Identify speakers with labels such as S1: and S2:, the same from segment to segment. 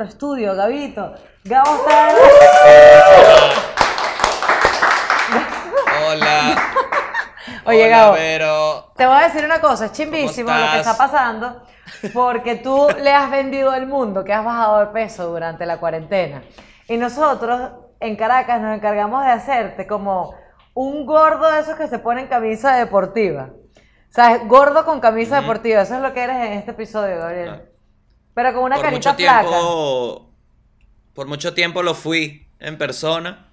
S1: nuestro estudio, Gabito. Gabo está.
S2: Hola.
S1: Oye,
S2: Hola,
S1: Gabo.
S2: Vero.
S1: Te voy a decir una cosa, es chimbísimo lo que está pasando, porque tú le has vendido al mundo que has bajado de peso durante la cuarentena. Y nosotros en Caracas nos encargamos de hacerte como un gordo de esos que se ponen camisa deportiva. O sea, gordo con camisa deportiva. Eso es lo que eres en este episodio, Gabriel. Pero con una
S2: por
S1: carita
S2: mucho tiempo. Por mucho tiempo lo fui en persona.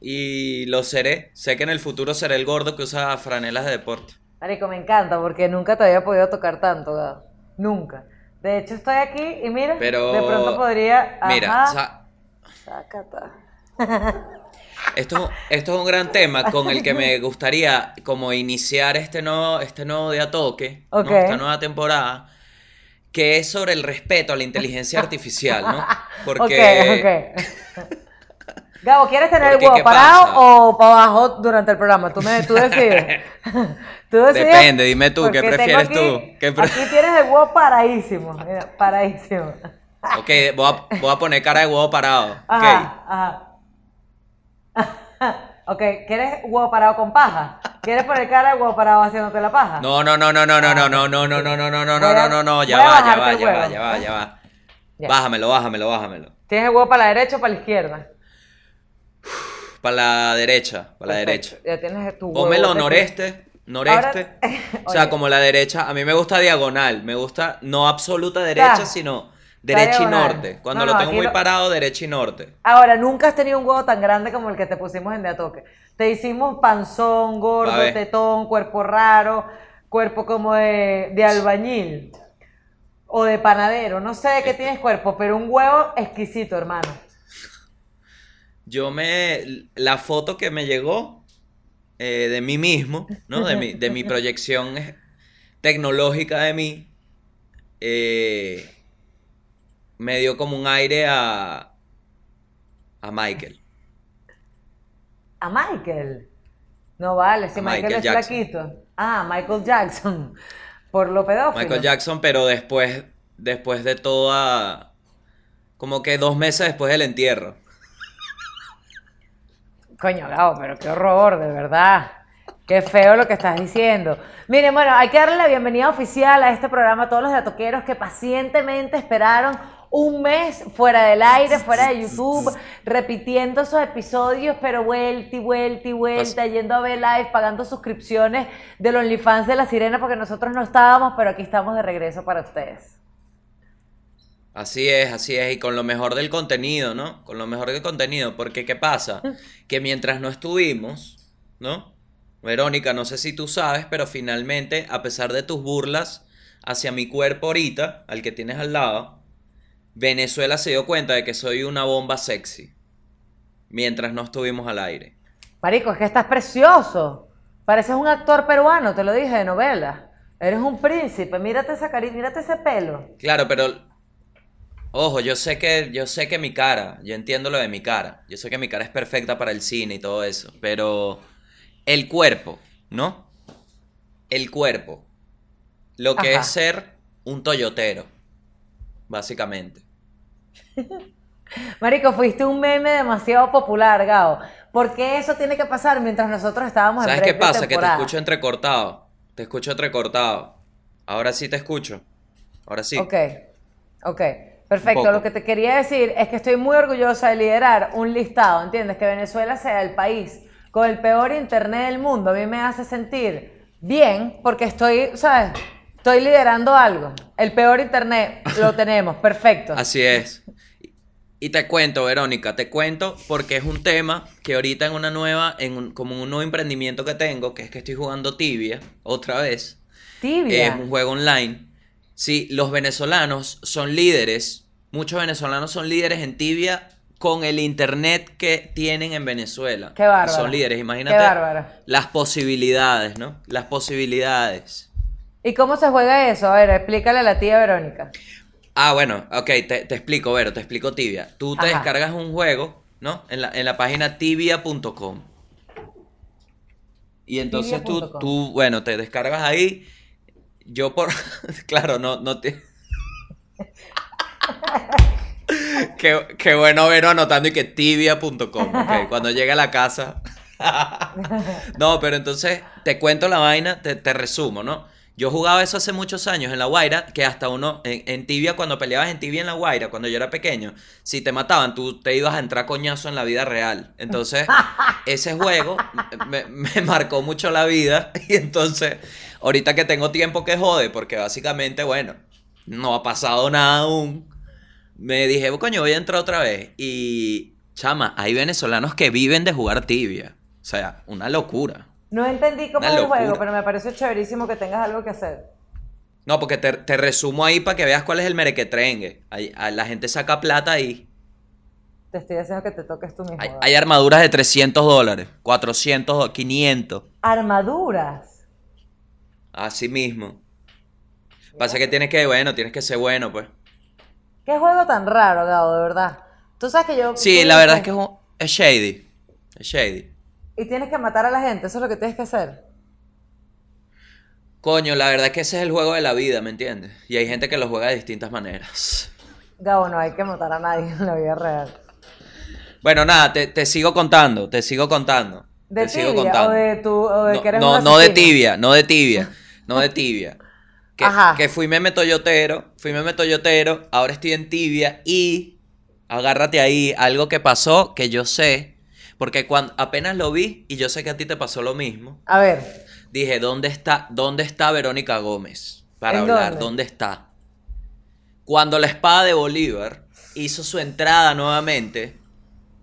S2: Y lo seré. Sé que en el futuro seré el gordo que usa franelas de deporte.
S1: Marico, me encanta porque nunca te había podido tocar tanto, Gabo. Nunca. De hecho, estoy aquí y mira,
S2: Pero.
S1: de pronto podría.
S2: Mira,
S1: Ajá,
S2: esto, esto es un gran tema con el que me gustaría como iniciar este nuevo, este nuevo día toque, ¿no?
S1: Ok.
S2: esta nueva temporada, que es sobre el respeto a la inteligencia artificial, ¿no? Porque
S1: Ok, ok. Gabo, ¿quieres tener el huevo
S2: ¿qué
S1: parado
S2: pasa?
S1: o para abajo durante el programa? Tú, me, tú decides. tú decides.
S2: Depende, dime tú, ¿qué
S1: porque
S2: prefieres
S1: aquí-
S2: tú? ¿Qué pre-
S1: Aquí tienes el huevo paradísimo. Mira, paradísimo.
S2: Ok, voy a, voy a poner cara de huevo parado.
S1: Ajá, ajá. ok, ¿quieres huevo parado con paja? ¿Quieres poner cara de huevo parado haciéndote la paja?
S2: No, no, no, no, no, no, no, no, no, no, no, no, no, no, no, no, no, ya va, ya va, ya va, ya va, ya va. Bájamelo, bájamelo, bájamelo.
S1: ¿Tienes el huevo para la derecha o para la izquierda?
S2: Para la derecha, para la derecha.
S1: Ya tienes tu huevo. Definido.
S2: noreste, noreste. O sea, como la derecha, a mí me gusta diagonal, me gusta no absoluta derecha, sino derecha y norte. Cuando
S1: No,
S2: lo tengo muy parado, derecha y norte.
S1: Ahora, nunca has tenido un huevo tan grande como el que te pusimos en De a Toque. Te hicimos panzón, gordo, tetón, cuerpo raro, cuerpo como de, de albañil o de panadero. No sé de qué tienes cuerpo, pero un huevo exquisito, hermano.
S2: Yo me. La foto que me llegó eh, de mí mismo, ¿no? De mi, de mi proyección tecnológica de mí, eh, me dio como un aire a. a Michael.
S1: A Michael. No vale, si Michael,
S2: Michael
S1: es
S2: Jackson.
S1: flaquito. Ah, Michael Jackson. Por lo pedófilo.
S2: Michael Jackson, pero después, después de toda. Como que dos meses después del entierro.
S1: Coño, Gabo, pero qué horror, de verdad. Qué feo lo que estás diciendo. Miren, bueno, hay que darle la bienvenida oficial a este programa a todos los datoqueros que pacientemente esperaron un mes fuera del aire, fuera de YouTube, repitiendo esos episodios, pero vuelta y vuelta y vuelta, yendo a ver live, pagando suscripciones del OnlyFans de La Sirena porque nosotros no estábamos, pero aquí estamos de regreso para ustedes.
S2: Así es, así es, y con lo mejor del contenido, ¿no? Con lo mejor del contenido, porque ¿qué pasa? Que mientras no estuvimos, ¿no? Verónica, no sé si tú sabes, pero finalmente, a pesar de tus burlas hacia mi cuerpo ahorita, al que tienes al lado, Venezuela se dio cuenta de que soy una bomba sexy. Mientras no estuvimos al aire.
S1: Marico, es que estás precioso. Pareces un actor peruano, te lo dije de novela. Eres un príncipe, mírate esa carita, mírate ese pelo.
S2: Claro, pero ojo, yo sé que yo sé que mi cara, yo entiendo lo de mi cara. Yo sé que mi cara es perfecta para el cine y todo eso, pero el cuerpo, ¿no? El cuerpo. Lo que
S1: Ajá.
S2: es ser un toyotero, básicamente.
S1: Marico, fuiste un meme demasiado popular, Gao. ¿Por qué eso tiene que pasar mientras nosotros estábamos en
S2: ¿Sabes qué pasa? Que te escucho entrecortado. Te escucho entrecortado. Ahora sí te escucho. Ahora sí.
S1: Ok, ok. Perfecto. Lo que te quería decir es que estoy muy orgullosa de liderar un listado, ¿entiendes? Que Venezuela sea el país con el peor internet del mundo. A mí me hace sentir bien porque estoy, ¿sabes? Estoy liderando algo. El peor internet lo tenemos. Perfecto.
S2: Así es. Y te cuento, Verónica, te cuento porque es un tema que ahorita en una nueva, en un- como un nuevo emprendimiento que tengo, que es que estoy jugando tibia otra vez.
S1: Tibia.
S2: Es un juego online. Sí, los venezolanos son líderes, muchos venezolanos son líderes en tibia con el internet que tienen en Venezuela.
S1: Qué bárbaro.
S2: Son líderes, imagínate
S1: Qué bárbaro.
S2: las posibilidades, ¿no? Las posibilidades.
S1: ¿Y cómo se juega eso? A ver, explícale a la tía Verónica.
S2: Ah, bueno, ok, te, te explico, Vero, te explico tibia. Tú te
S1: Ajá.
S2: descargas un juego, ¿no? En la, en la página tibia.com. Y entonces tú, tú, bueno, te descargas ahí. Yo por... claro, no, no te... Qué, qué bueno verlo anotando y que tibia.com, ok, cuando llegue a la casa. no, pero entonces te cuento la vaina, te, te resumo, ¿no? Yo jugaba eso hace muchos años en La Guaira, que hasta uno, en, en tibia, cuando peleabas en tibia en La Guaira, cuando yo era pequeño, si te mataban, tú te ibas a entrar coñazo en la vida real. Entonces, ese juego me, me marcó mucho la vida. Y entonces, ahorita que tengo tiempo que jode, porque básicamente, bueno, no ha pasado nada aún, me dije, coño, voy a entrar otra vez. Y, chama, hay venezolanos que viven de jugar tibia. O sea, una locura.
S1: No entendí cómo es el juego, pero me pareció chéverísimo que tengas algo que hacer.
S2: No, porque te, te resumo ahí para que veas cuál es el merequetrengue. Ahí- la gente saca plata ahí.
S1: Te estoy haciendo que te toques tú mismo.
S2: Hay, armaduras de 300 dólares, 400, 500.
S1: Armaduras.
S2: Así mismo. Pasa que tienes que, bueno, tienes que ser bueno, pues.
S1: Qué juego tan raro, Gabo, de verdad. Tú sabes que yo.
S2: Sí, la verdad es que es, un- es shady. Es shady.
S1: Y tienes que matar a la gente, eso es lo que tienes que hacer.
S2: Coño, la verdad es que ese es el juego de la vida, ¿me entiendes? Y hay gente que lo juega de distintas maneras.
S1: Gabo, no hay que matar a nadie en la vida real.
S2: Bueno, nada, te, te sigo contando, te sigo contando.
S1: ¿De
S2: te sigo
S1: tibia
S2: contando.
S1: o de tu o de
S2: no,
S1: que eres
S2: no, no de tibia, no de tibia, no de tibia. Que,
S1: Ajá.
S2: que fui meme toyotero, fui meme toyotero, ahora estoy en tibia y agárrate ahí, algo que pasó que yo sé, porque cuando apenas lo vi y yo sé que a ti te pasó lo mismo,
S1: A ver,
S2: dije, ¿dónde está, dónde está Verónica Gómez? Para
S1: ¿En
S2: hablar,
S1: dónde?
S2: ¿dónde está? Cuando la espada de Bolívar hizo su entrada nuevamente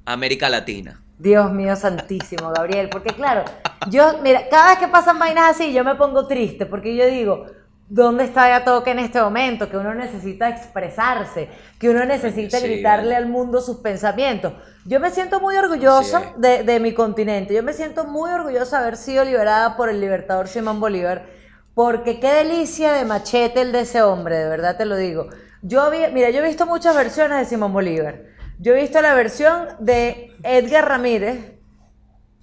S2: a América Latina.
S1: Dios mío santísimo, Gabriel, porque claro, yo, mira, cada vez que pasan vainas así, yo me pongo triste, porque yo digo, ¿dónde está ya toque en este momento? Que uno necesita expresarse, que uno necesita
S2: Sí,
S1: gritarle al mundo sus pensamientos. Yo me siento muy
S2: es.
S1: de, de mi continente, yo me siento muy orgullosa de haber sido liberada por el libertador Simón Bolívar, porque qué delicia de machete el de ese hombre, de verdad te lo digo. Yo mira, yo he visto muchas versiones de Simón Bolívar. Yo he visto la versión de Edgar Ramírez,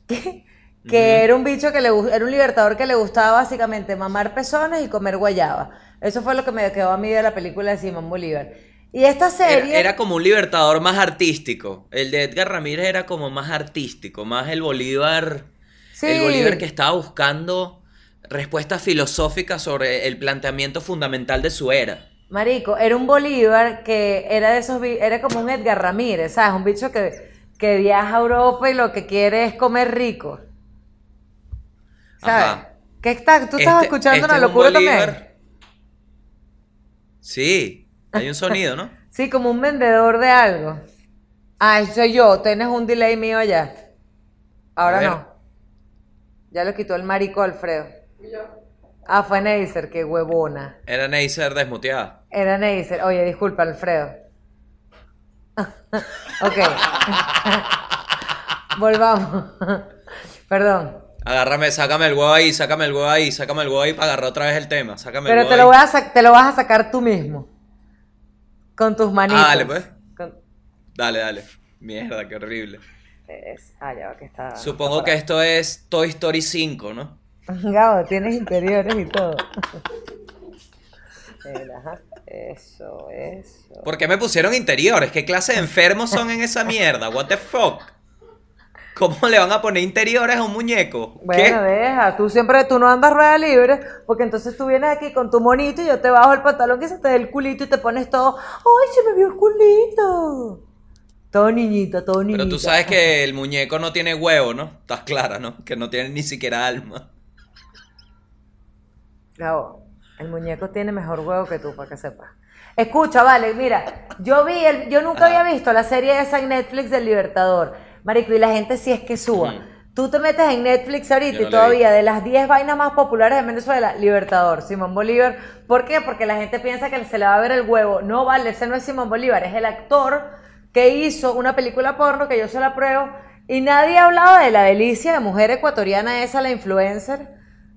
S1: que, que era un bicho que le era un libertador que le gustaba básicamente mamar pezones y comer guayaba. Eso fue lo que me quedó a mí de la película de Simón Bolívar. Y esta serie
S2: Era, era como un libertador más artístico. El de Edgar Ramírez era como más artístico, más el Bolívar.
S1: Sí.
S2: El Bolívar que estaba buscando respuestas filosóficas sobre el planteamiento fundamental de su era.
S1: Marico, era un Bolívar que era de esos, era como un Edgar Ramírez, ¿sabes? Un bicho que, que viaja a Europa y lo que quiere es comer rico. ¿Sabes?
S2: Ajá.
S1: ¿Qué está? ¿Tú estás
S2: Este-
S1: escuchando
S2: este
S1: una
S2: es un
S1: locura también?
S2: Sí, hay un sonido, ¿no?
S1: Sí, como un vendedor de algo. Ah, soy yo. Tienes un delay mío allá. Ahora no. Ya lo quitó el marico Alfredo. Ah, fue Neisser, qué huevona.
S2: Era Neisser desmuteada.
S1: Era Neisser. Oye, disculpa, Alfredo. ok. Volvamos. Perdón.
S2: Agárrame, sácame el huevo ahí, sácame el huevo ahí, sácame el huevo ahí para agarrar otra vez el tema. Sácame el
S1: Pero
S2: huevo
S1: te lo,
S2: ahí.
S1: voy a te lo vas a sacar tú mismo. Con tus manitos.
S2: Ah, dale, pues.
S1: Con-
S2: Dale, dale. Mierda, qué horrible.
S1: es- Ah, ya que está.
S2: Supongo
S1: está
S2: que esto es Toy Story 5, ¿no?
S1: Gabo, tienes interiores y todo. Ajá. Eso, eso.
S2: ¿Por qué me pusieron interiores? ¿Qué clase de enfermos son en esa mierda? What the fuck? ¿Cómo le van a poner interiores a un muñeco?
S1: Bueno,
S2: ¿Qué?
S1: deja, tú siempre, tú no andas rueda libre, porque entonces tú vienes aquí con tu monito y yo te bajo el pantalón que se te dé el culito y te pones todo, ¡ay, se me vio el culito! Todo niñito, todo niñito.
S2: Pero tú sabes que el muñeco no tiene huevo, ¿no? Estás clara, ¿no? Que no tiene ni siquiera alma.
S1: Gabo, el muñeco tiene mejor huevo que tú, para que sepas. Escucha, vale, mira, yo vi, el, yo nunca había visto la serie esa en Netflix del Libertador. Marico, y la gente sí es que suba. Tú te metes en Netflix ahorita
S2: no
S1: y todavía de las 10 vainas más populares de Venezuela, Libertador, Simón Bolívar. ¿Por qué? Porque la gente piensa que se le va a ver el huevo. No vale, ese no es Simón Bolívar, es el actor que hizo una película porno que yo se la pruebo. Y nadie ha hablado de la delicia de mujer ecuatoriana esa, la influencer,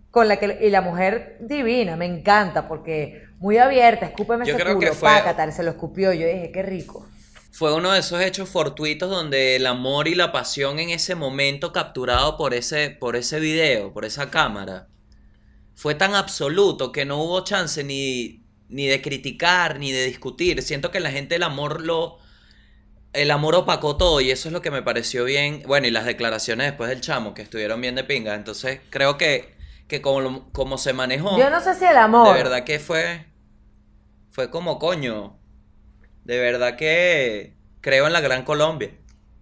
S1: con la que y la mujer divina, me encanta porque muy abierta, escúpeme
S2: Yo
S1: ese
S2: creo
S1: culo,
S2: que fue-
S1: se lo escupió, yo dije, qué rico.
S2: Fue uno de esos hechos fortuitos donde el amor y la pasión en ese momento capturado por ese, por ese video, por esa cámara, fue tan absoluto que no hubo chance ni, ni de criticar, ni de discutir. Siento que la gente el amor lo... El amor opacó todo y eso es lo que me pareció bien. Bueno, y las declaraciones después del chamo, que estuvieron bien de pinga. Entonces, creo que, que como, como se manejó...
S1: Yo no sé si el amor.
S2: De verdad que fue... Fue como coño. De verdad que creo en la Gran Colombia.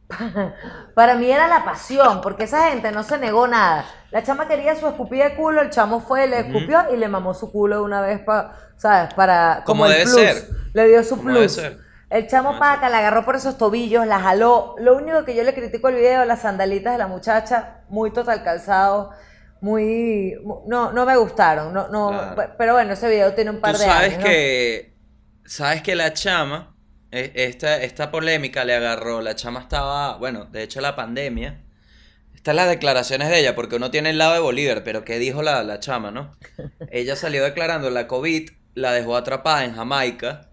S1: Para mí era la pasión, porque esa gente no se negó nada. La chama quería su escupida de culo, el chamo fue, le escupió y le mamó su culo de una vez para, ¿sabes? Para,
S2: como,
S1: el
S2: debe
S1: plus.
S2: ser.
S1: Le dio su
S2: Como debe
S1: plus.
S2: ser.
S1: El chamo
S2: Como
S1: paca, la agarró por esos tobillos, la jaló. Lo único que yo le critico el video, las sandalitas de la muchacha, muy total calzado, muy... mu- No, no me gustaron, no, no,
S2: Claro.
S1: pero bueno, ese video tiene un par
S2: Tú
S1: de
S2: sabes
S1: años, ¿no?
S2: que. Sabes que la chama. Eh, Esta, esta polémica le agarró. La chama estaba. Bueno, de hecho, la pandemia. Estas las declaraciones de ella, porque uno tiene el lado de Bolívar, pero ¿qué dijo la, la chama, no? Ella salió declarando la COVID, la dejó atrapada en Jamaica.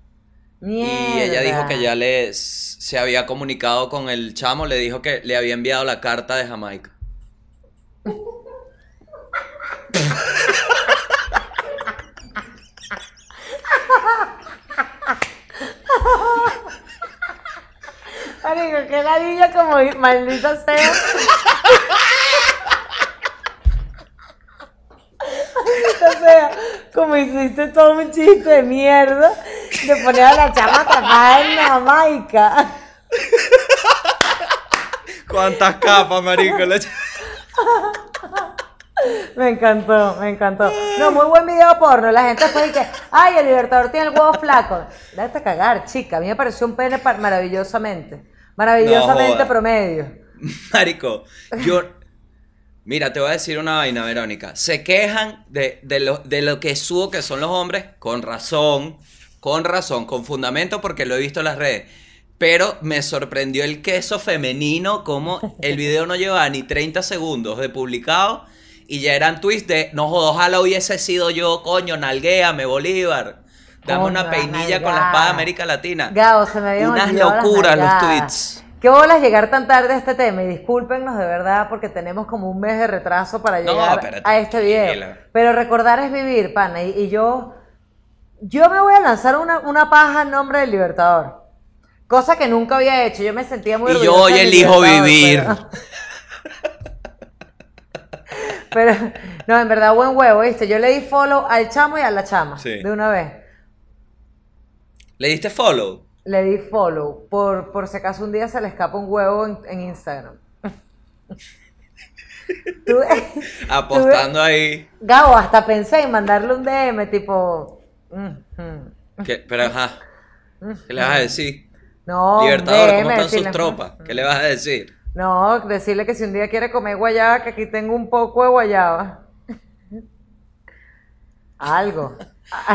S2: Y ella dijo que ya le se había comunicado con el chamo, le dijo que le había enviado la carta de Jamaica.
S1: Marico, que ladilla como maldita sea. maldita sea. Como hiciste todo un chiste de mierda de poner a la chama atrapada en Jamaica.
S2: ¿Cuántas capas, marico? La
S1: Me encantó, me encantó. No, muy buen video porno. La gente fue y que, ay, el Libertador tiene el huevo flaco. Déjate a cagar, chica. A mí me pareció un pene maravillosamente. Maravillosamente promedio.
S2: Marico, yo. Mira, te voy a decir una vaina, Verónica. Se quejan de, de lo, de lo que subo que son los hombres, con razón, con razón, con fundamento, porque lo he visto en las redes. Pero me sorprendió el queso femenino, como el video no llevaba ni 30 segundos de publicado y ya eran tweets de, no jodas, ojalá hubiese sido yo, coño, nalguéame, Bolívar. Dame una peinilla con la espada de América Latina.
S1: Gabo, se me habían
S2: Unas locuras los tweets.
S1: Qué bolas llegar tan tarde a este tema y discúlpenos de verdad porque tenemos como un mes de retraso para llegar a este video. Pero recordar es vivir, pana. Y, y yo, yo me voy a lanzar una, una paja en nombre del Libertador. Cosa que nunca había hecho. Yo me sentía muy
S2: Y yo hoy elijo vivir.
S1: Pero, pero, no, en verdad, buen huevo, ¿viste? Yo le di follow al chamo y a la chama.
S2: Sí.
S1: De una vez.
S2: ¿Le diste follow?
S1: Le di follow. Por, por si acaso un día se le escapa un huevo en, en Instagram. Tú-
S2: Apostando ahí.
S1: Gabo, hasta pensé en mandarle un DM tipo.
S2: ¿Qué? Pero ajá. ¿Qué le vas a decir?
S1: No,
S2: Libertador, ¿cómo están sus tropas? ¿Qué le vas a decir?
S1: No, decirle que si un día quiere comer guayaba, que aquí tengo un poco de guayaba. Algo.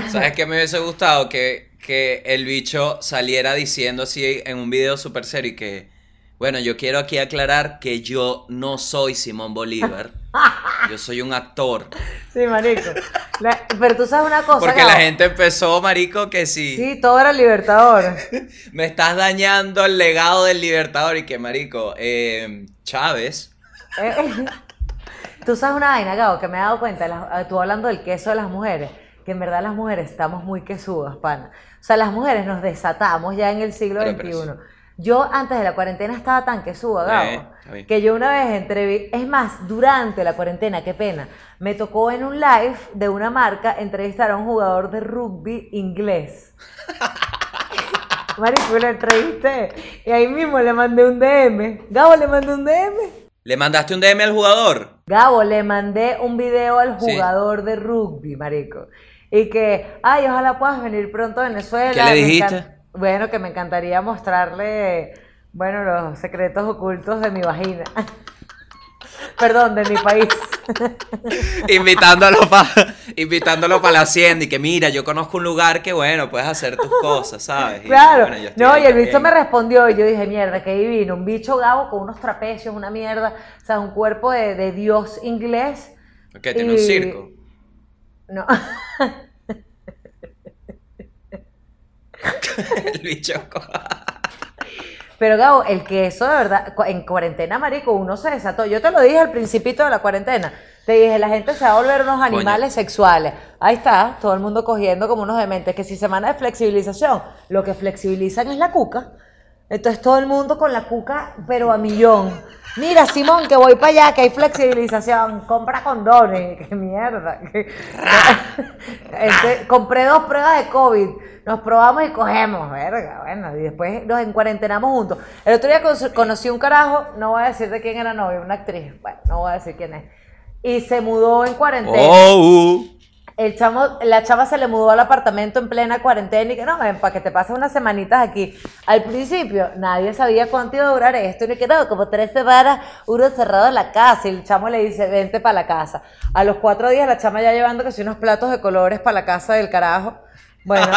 S2: ¿Sabes qué me hubiese gustado? Que, que el bicho saliera diciendo así en un video súper serio y que, bueno, yo quiero aquí aclarar que yo no soy Simón Bolívar. Yo soy un actor.
S1: Sí, marico. La- pero tú sabes una cosa.
S2: Porque la gente empezó, marico, que si
S1: Sí, todo era libertador.
S2: me estás dañando el legado del Libertador y que, marico, eh, Chávez.
S1: Eh, eh. Tú sabes una vaina, Gabo, que me he dado cuenta, ah, tú hablando del queso de las mujeres, que en verdad las mujeres estamos muy quesudas, pana. O sea, las mujeres nos desatamos ya en el siglo
S2: Pero,
S1: XXI.
S2: pero
S1: Yo antes de la cuarentena estaba tan Gabo,
S2: Eh, está bien.
S1: que yo una vez entrevisté, es más, durante la cuarentena, qué pena, me tocó en un live de una marca entrevistar a un jugador de rugby inglés. Marico, lo entrevisté y ahí mismo le mandé un DM. Gabo, le mandé un DM.
S2: ¿Le mandaste un DM al jugador?
S1: Gabo, le mandé un video al
S2: Sí.
S1: jugador de rugby, marico. Y que, ay, ojalá puedas venir pronto a Venezuela.
S2: ¿Qué le dijiste?
S1: Bueno, que me encantaría mostrarle, bueno, los secretos ocultos de mi vagina. Perdón, de mi país.
S2: invitándolo para invitándolo para la hacienda y que mira, yo conozco un lugar que bueno, puedes hacer tus cosas, ¿sabes? Y,
S1: Claro.
S2: bueno,
S1: no, y el bicho me respondió y yo dije, mierda, qué divino. Un bicho Gabo con unos trapecios, una mierda. O sea, un cuerpo de, de dios inglés.
S2: ¿Qué, tiene un circo?
S1: No.
S2: el bicho.
S1: Pero Gabo, el queso de verdad, en cuarentena, marico, uno se desató. Yo te lo dije al principito de la cuarentena. Te dije, la gente se va a volver unos animales sexuales. Ahí está, todo el mundo cogiendo como unos dementes. Que si semana de flexibilización, lo que flexibilizan es la cuca. Entonces todo el mundo con la cuca, pero a millón. Mira, Simón, que voy para allá, que hay flexibilización. Compra condones. Qué mierda. Este, compré dos pruebas de COVID. Nos probamos y cogemos, verga. Bueno, y después nos encuarentenamos juntos. El otro día con- conocí un carajo, no voy a decir de quién era novio, una actriz. Bueno, no voy a decir quién es. Y se mudó en cuarentena.
S2: Oh,
S1: El chamo, la chava se le mudó al apartamento en plena cuarentena y que no, ven, para que te pases unas semanitas aquí. Al principio nadie sabía cuánto iba a durar esto y le quedó como tres semanas uno cerrado en la casa y el chamo le dice, vente para la casa. A los cuatro días la chama ya llevando que si unos platos de colores para la casa del carajo. Bueno,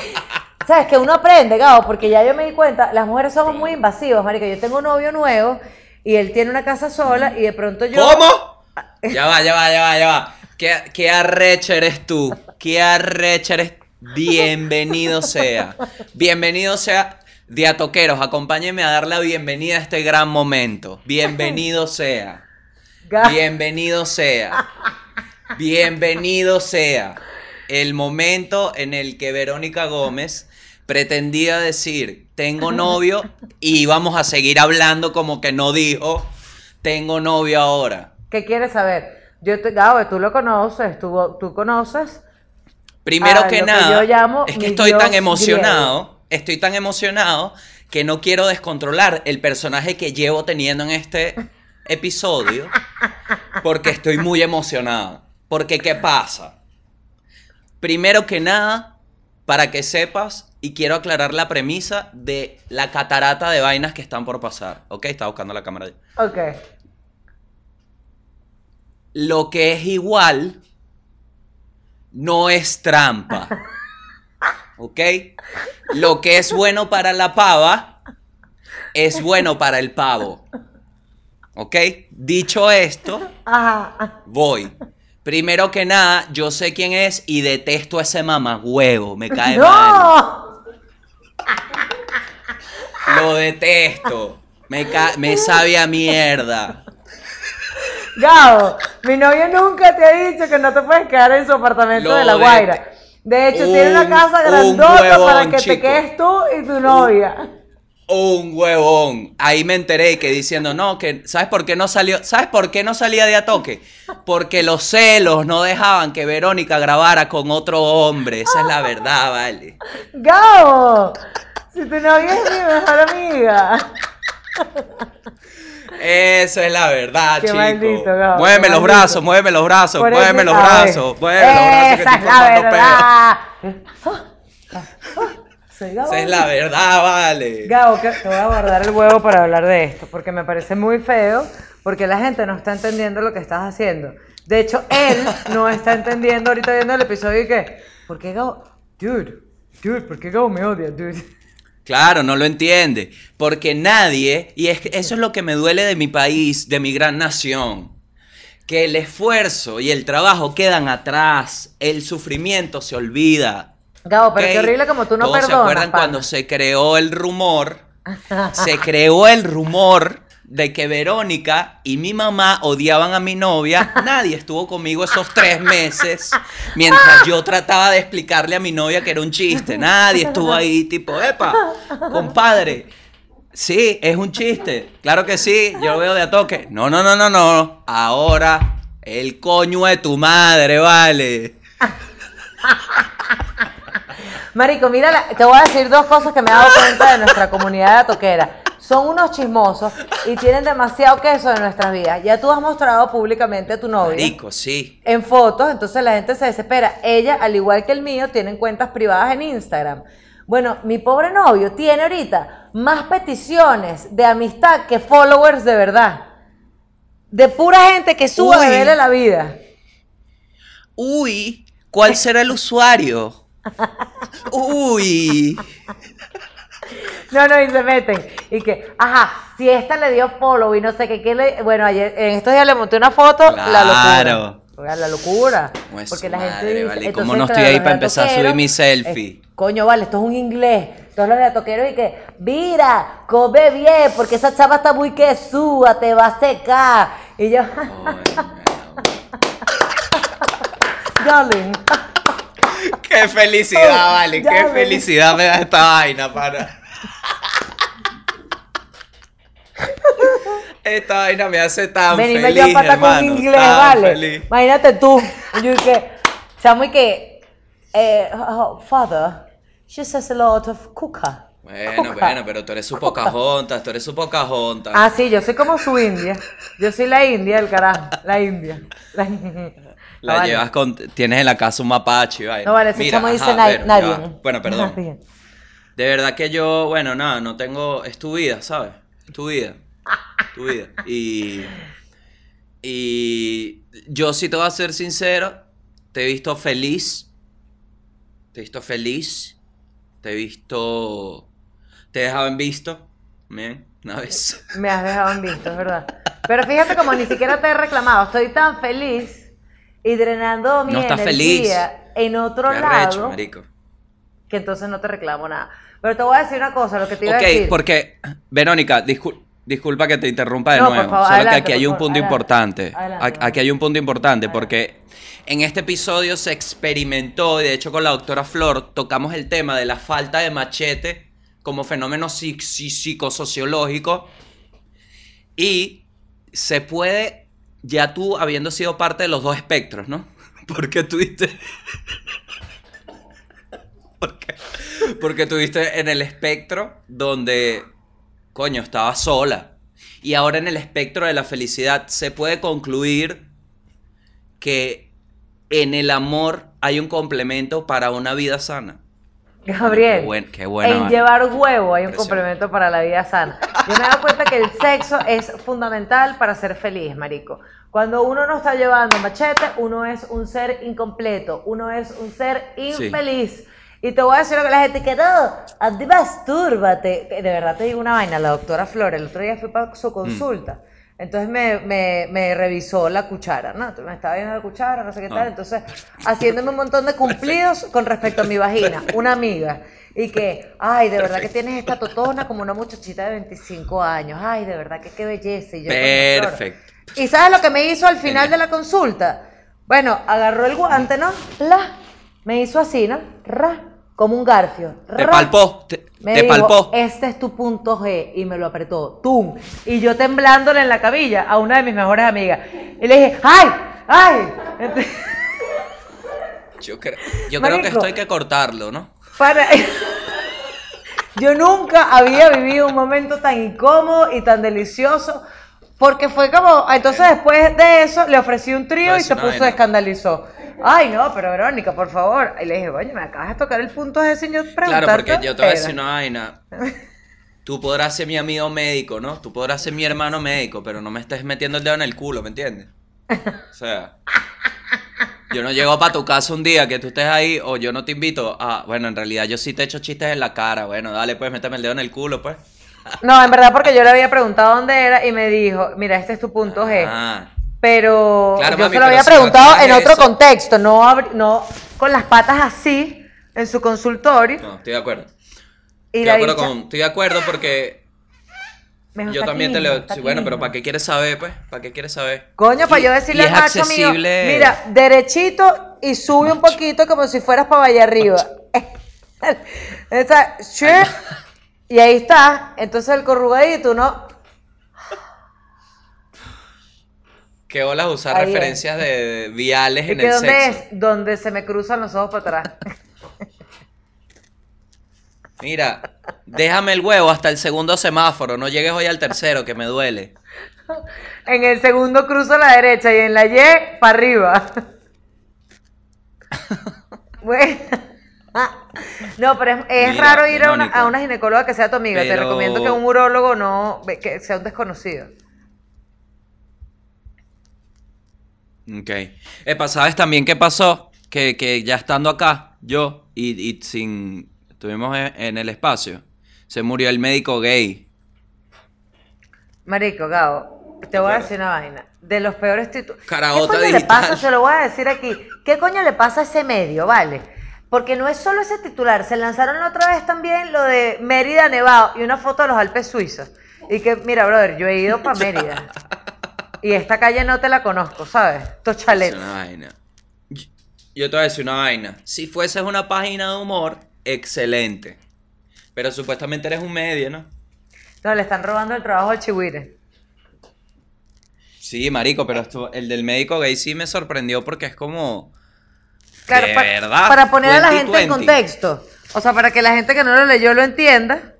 S1: sabes que uno aprende, Gabo, porque ya yo me di cuenta, las mujeres somos muy invasivas, marica. Yo tengo un novio nuevo y él tiene una casa sola y de pronto yo...
S2: ¿Cómo? Ya va, ya va, ya va, ya va. ¿Qué, qué arrecha eres tú? ¿Qué arrecha eres? Bienvenido sea. Bienvenido sea. Diatoqueros, acompáñenme a dar la bienvenida a este gran momento. Bienvenido sea. Bienvenido sea. Bienvenido sea. El momento en el que Verónica Gómez pretendía decir, tengo novio y vamos a seguir hablando como que no dijo, tengo novio ahora.
S1: ¿Qué quieres saber? Yo te, Gabo, tú lo conoces, tú, tú conoces.
S2: Primero que
S1: lo que
S2: nada,
S1: yo llamo
S2: es que estoy tan emocionado, estoy tan emocionado que no quiero descontrolar el personaje que llevo teniendo en este episodio porque estoy muy emocionado. Porque ¿qué pasa? Primero que nada, para que sepas, y quiero aclarar la premisa de la catarata de vainas que están por pasar. ¿Ok? Está buscando la cámara.
S1: Ok.
S2: Lo que es igual no es trampa. ¿Ok? Lo que es bueno para la pava es bueno para el pavo. ¿Ok? Dicho esto, voy. Primero que nada, yo sé quién es y detesto a ese mamagüevo. Me cae mal.
S1: ¡No!
S2: Lo detesto. Me, me sabe a mierda.
S1: Gabo, mi novio nunca te ha dicho que no te puedes quedar en su apartamento
S2: Lo
S1: de La Guaira. De hecho, tiene una
S2: Un-
S1: casa grandota para que te quedes tú y tu novia.
S2: Un huevón. Ahí me enteré que diciendo, no, que ¿sabes por qué no salió? ¿Sabes por qué no salía de a toque? Porque los celos no dejaban que Verónica grabara con otro hombre. Esa es la verdad, vale.
S1: Gabo, si tu novia es mi mejor amiga.
S2: Eso es la verdad, chico.
S1: maldito, Gabo,
S2: muéveme los
S1: maldito.
S2: brazos, muéveme los brazos,
S1: Por
S2: muéveme
S1: eso-
S2: los brazos, muéveme los brazos que
S1: Esa
S2: estoy
S1: es la
S2: formando
S1: verdad. Soy Gabo.
S2: Esa es la verdad, vale.
S1: Gabo, que te voy a guardar el huevo para hablar de esto, porque me parece muy feo, porque la gente no está entendiendo lo que estás haciendo. De hecho, él no está entendiendo ahorita viendo el episodio y que, ¿por qué Gabo? Dude, dude, ¿por qué Gabo me odia, dude?
S2: Claro, no lo entiende. Porque nadie, y es eso es lo que me duele de mi país, de mi gran nación, que el esfuerzo y el trabajo quedan atrás, el sufrimiento se olvida.
S1: Gabo, pero qué horrible como tú no
S2: Todos
S1: perdonas.
S2: ¿Se acuerdan
S1: pana?
S2: cuando se creó el rumor? Se creó el rumor de que Verónica y mi mamá odiaban a mi novia. Nadie estuvo conmigo esos tres meses mientras yo trataba de explicarle a mi novia que era un chiste. Nadie estuvo ahí, tipo, epa, compadre. Sí, es un chiste. Claro que sí, yo lo veo de a toque. No, no, no, no, no. Ahora, el coño de tu madre, vale.
S1: Marico, mira, la- te voy a decir dos cosas que me he dado cuenta de nuestra comunidad de toquera. Son unos chismosos y tienen demasiado queso en nuestras vidas. Ya tú has mostrado públicamente a tu novia
S2: Marico, sí.
S1: en fotos, entonces la gente se desespera. Ella, al igual que el mío, tienen cuentas privadas en Instagram. Bueno, mi pobre novio tiene ahorita más peticiones de amistad que followers de verdad. De pura gente que sube a beberle la vida.
S2: Uy, ¿cuál será el usuario? Uy.
S1: No, no, y se meten. Y que, ajá, si esta le dio follow y no sé qué, ¿qué le... Bueno, ayer, en estos días le monté una foto, la
S2: Claro.
S1: locura. Oiga, La locura.
S2: Pues
S1: Porque la gente dice,
S2: vale, ¿cómo no estoy ahí para empezar a subir mi selfie?
S1: eh, coño, vale, esto es un inglés. Todos los de toqueros y que, mira, come bien, porque esa chava está muy quesúa, te va a secar. Y yo, darling.
S2: Qué felicidad, vale. Qué felicidad me da esta vaina, para. Esta vaina me hace tan
S1: Ven y me
S2: feliz,
S1: dio pata con
S2: hermano,
S1: inglés,
S2: tan
S1: vale.
S2: feliz.
S1: Imagínate tú. Yo que, chamo y que, eh, oh, father, she says a lot of cooker.
S2: Bueno, bueno, pero tú eres su Pocahontas, tú eres su Pocahontas.
S1: Ah, sí, yo soy como su India. Yo soy la India, el carajo. La India. La,
S2: La
S1: vale.
S2: llevas con. Tienes en la casa un mapache, vaina.
S1: No vale, ese
S2: Mira,
S1: chamo dice
S2: ajá,
S1: na-
S2: ya
S1: nadie.
S2: Bueno, perdón. De verdad que yo, bueno, nada, no tengo. Es tu vida, ¿sabes? Es tu vida. Tu vida. Y. Y. Yo sí te voy a ser sincero. Te he visto feliz. Te he visto feliz. Te he visto. Te he dejado en visto. Bien, una vez.
S1: Me has dejado en visto, es verdad. Pero fíjate como ni siquiera te he reclamado. Estoy tan feliz y drenando mi
S2: No
S1: energía en otro
S2: Qué arrecho,
S1: lado
S2: marico.
S1: que entonces no te reclamo nada. Pero te voy a decir una cosa, lo que te iba
S2: Ok,
S1: a decir.
S2: porque, Verónica, discul- disculpa que te interrumpa de
S1: No, por
S2: nuevo.
S1: favor,
S2: solo
S1: adelante,
S2: que aquí hay un punto
S1: adelante.
S2: importante.
S1: Adelante.
S2: Aquí hay un punto importante porque en este episodio se experimentó, y de hecho con la doctora Flor tocamos el tema de la falta de machete como fenómeno psi- psi- psicosociológico. Y se puede, ya tú habiendo sido parte de los dos espectros, ¿no? Porque tuviste... Porque, porque tuviste en el espectro donde, coño, estaba sola. Y ahora en el espectro de la felicidad se puede concluir que en el amor hay un complemento para una vida sana.
S1: Gabriel,
S2: Qué buen- qué buena
S1: en
S2: vaina.
S1: llevar huevo hay un complemento para la vida sana. Yo me he dado cuenta que el sexo es fundamental para ser feliz, marico. Cuando uno no está llevando machete, uno es un ser incompleto, uno es un ser infeliz. Y te voy a decir lo que la gente que no, mastúrbate. De verdad te digo una vaina, la doctora Flor, el otro día fui para su consulta. Entonces me, me, me revisó la cuchara, ¿no? Entonces me estaba viendo la cuchara, no sé qué tal.
S2: Ah.
S1: Entonces, haciéndome un montón de cumplidos con respecto a mi vagina. Una amiga. Y que, ay, de verdad que tienes esta totona como una muchachita de 25 años. Ay, de verdad que qué belleza. Y yo.
S2: Perfecto.
S1: ¿Y sabes lo que me hizo al final de la consulta? Bueno, agarró el guante, ¿no? La. Me hizo así, ¿no? Ra. Como un garfio.
S2: Te palpó, te,
S1: Me
S2: te
S1: dijo,
S2: palpó.
S1: este es tu punto G. Y me lo apretó. ¡Tum! Y yo temblándole en la cabilla a una de mis mejores amigas. Y le dije, ¡ay! ¡ay! Entonces,
S2: Yo, creo, yo creo que esto hay que cortarlo, ¿no?
S1: para... Yo nunca había vivido un momento tan incómodo y tan delicioso. Porque fue como. Entonces, después de eso, le ofrecí un trío y se puso,
S2: vaina.
S1: escandalizó. Ay, no, pero Verónica, por favor. Y le dije, oye, me acabas de tocar el punto G, señor.
S2: Claro, porque yo te voy a decir
S1: una
S2: una vaina. Tú podrás ser mi amigo médico, ¿no? Tú podrás ser mi hermano médico, pero no me estés metiendo el dedo en el culo, ¿me entiendes? O sea, yo no llego para tu casa un día que tú estés ahí o yo no te invito a... Bueno, en realidad yo sí te echo chistes en la cara. Bueno, dale, pues, méteme el dedo en el culo, pues.
S1: No, en verdad, porque yo le había preguntado dónde era y me dijo, mira, este es tu punto G.
S2: Ah,
S1: Pero
S2: Claro,
S1: yo
S2: mami,
S1: se lo había
S2: si no
S1: preguntado en otro
S2: eso-
S1: contexto, no, no con las patas así en su consultorio.
S2: no, estoy de acuerdo.
S1: y
S2: Estoy de acuerdo, con, estoy de acuerdo porque yo
S1: "Está
S2: también te lo... sí, bueno, pero
S1: mismo".
S2: ¿para qué quieres saber, pues? ¿Para qué quieres saber?
S1: Coño, para yo decirle macho mío,
S2: accesible.
S1: mira, derechito y sube un poquito como si fueras para allá arriba. Esa, y ahí está. Entonces el corrugadito, ¿no?
S2: ¿Qué olas usar
S1: Ahí es.
S2: referencias de viales
S1: ¿Y
S2: en
S1: que
S2: el
S1: dónde
S2: sexo?
S1: es? Donde se me cruzan los ojos para atrás.
S2: Mira, déjame el huevo hasta el segundo semáforo, no llegues hoy al tercero que me duele.
S1: En el segundo cruzo a la derecha y en la Y para arriba. Bueno. No, pero es, es
S2: Mira,
S1: raro ir a una, a una ginecóloga que sea tu amiga. Te recomiendo que un urólogo no, que sea un desconocido.
S2: Ok. Epa, ¿sabes también qué pasó? Que, que ya estando acá, yo, y, y sin... Estuvimos en, en el espacio, se murió el médico gay.
S1: Marico, Gabo, te voy a decir una vaina. De los peores títulos. ¿Qué coño le pasa? Se lo voy a decir aquí. ¿Qué coño le pasa a ese medio, vale? Porque no es solo ese titular. Se lanzaron la otra vez también lo de Mérida Nevado y una foto de los Alpes suizos. Y que, mira, brother, yo he ido para Mérida. Y esta calle no te la conozco, ¿sabes? Estos
S2: Es
S1: chalets.
S2: una vaina. Yo, te voy a decir una vaina. Si fueses una página de humor, excelente. Pero supuestamente eres un medio, ¿no?
S1: No, le están robando el trabajo al Chihuire.
S2: Sí, marico, pero esto, el del médico gay sí me sorprendió porque es como...
S1: Claro,
S2: ¿De
S1: pa-
S2: verdad?
S1: para poner a la
S2: 20,
S1: gente en
S2: 20.
S1: contexto. O sea, para que la gente que no lo leyó lo entienda.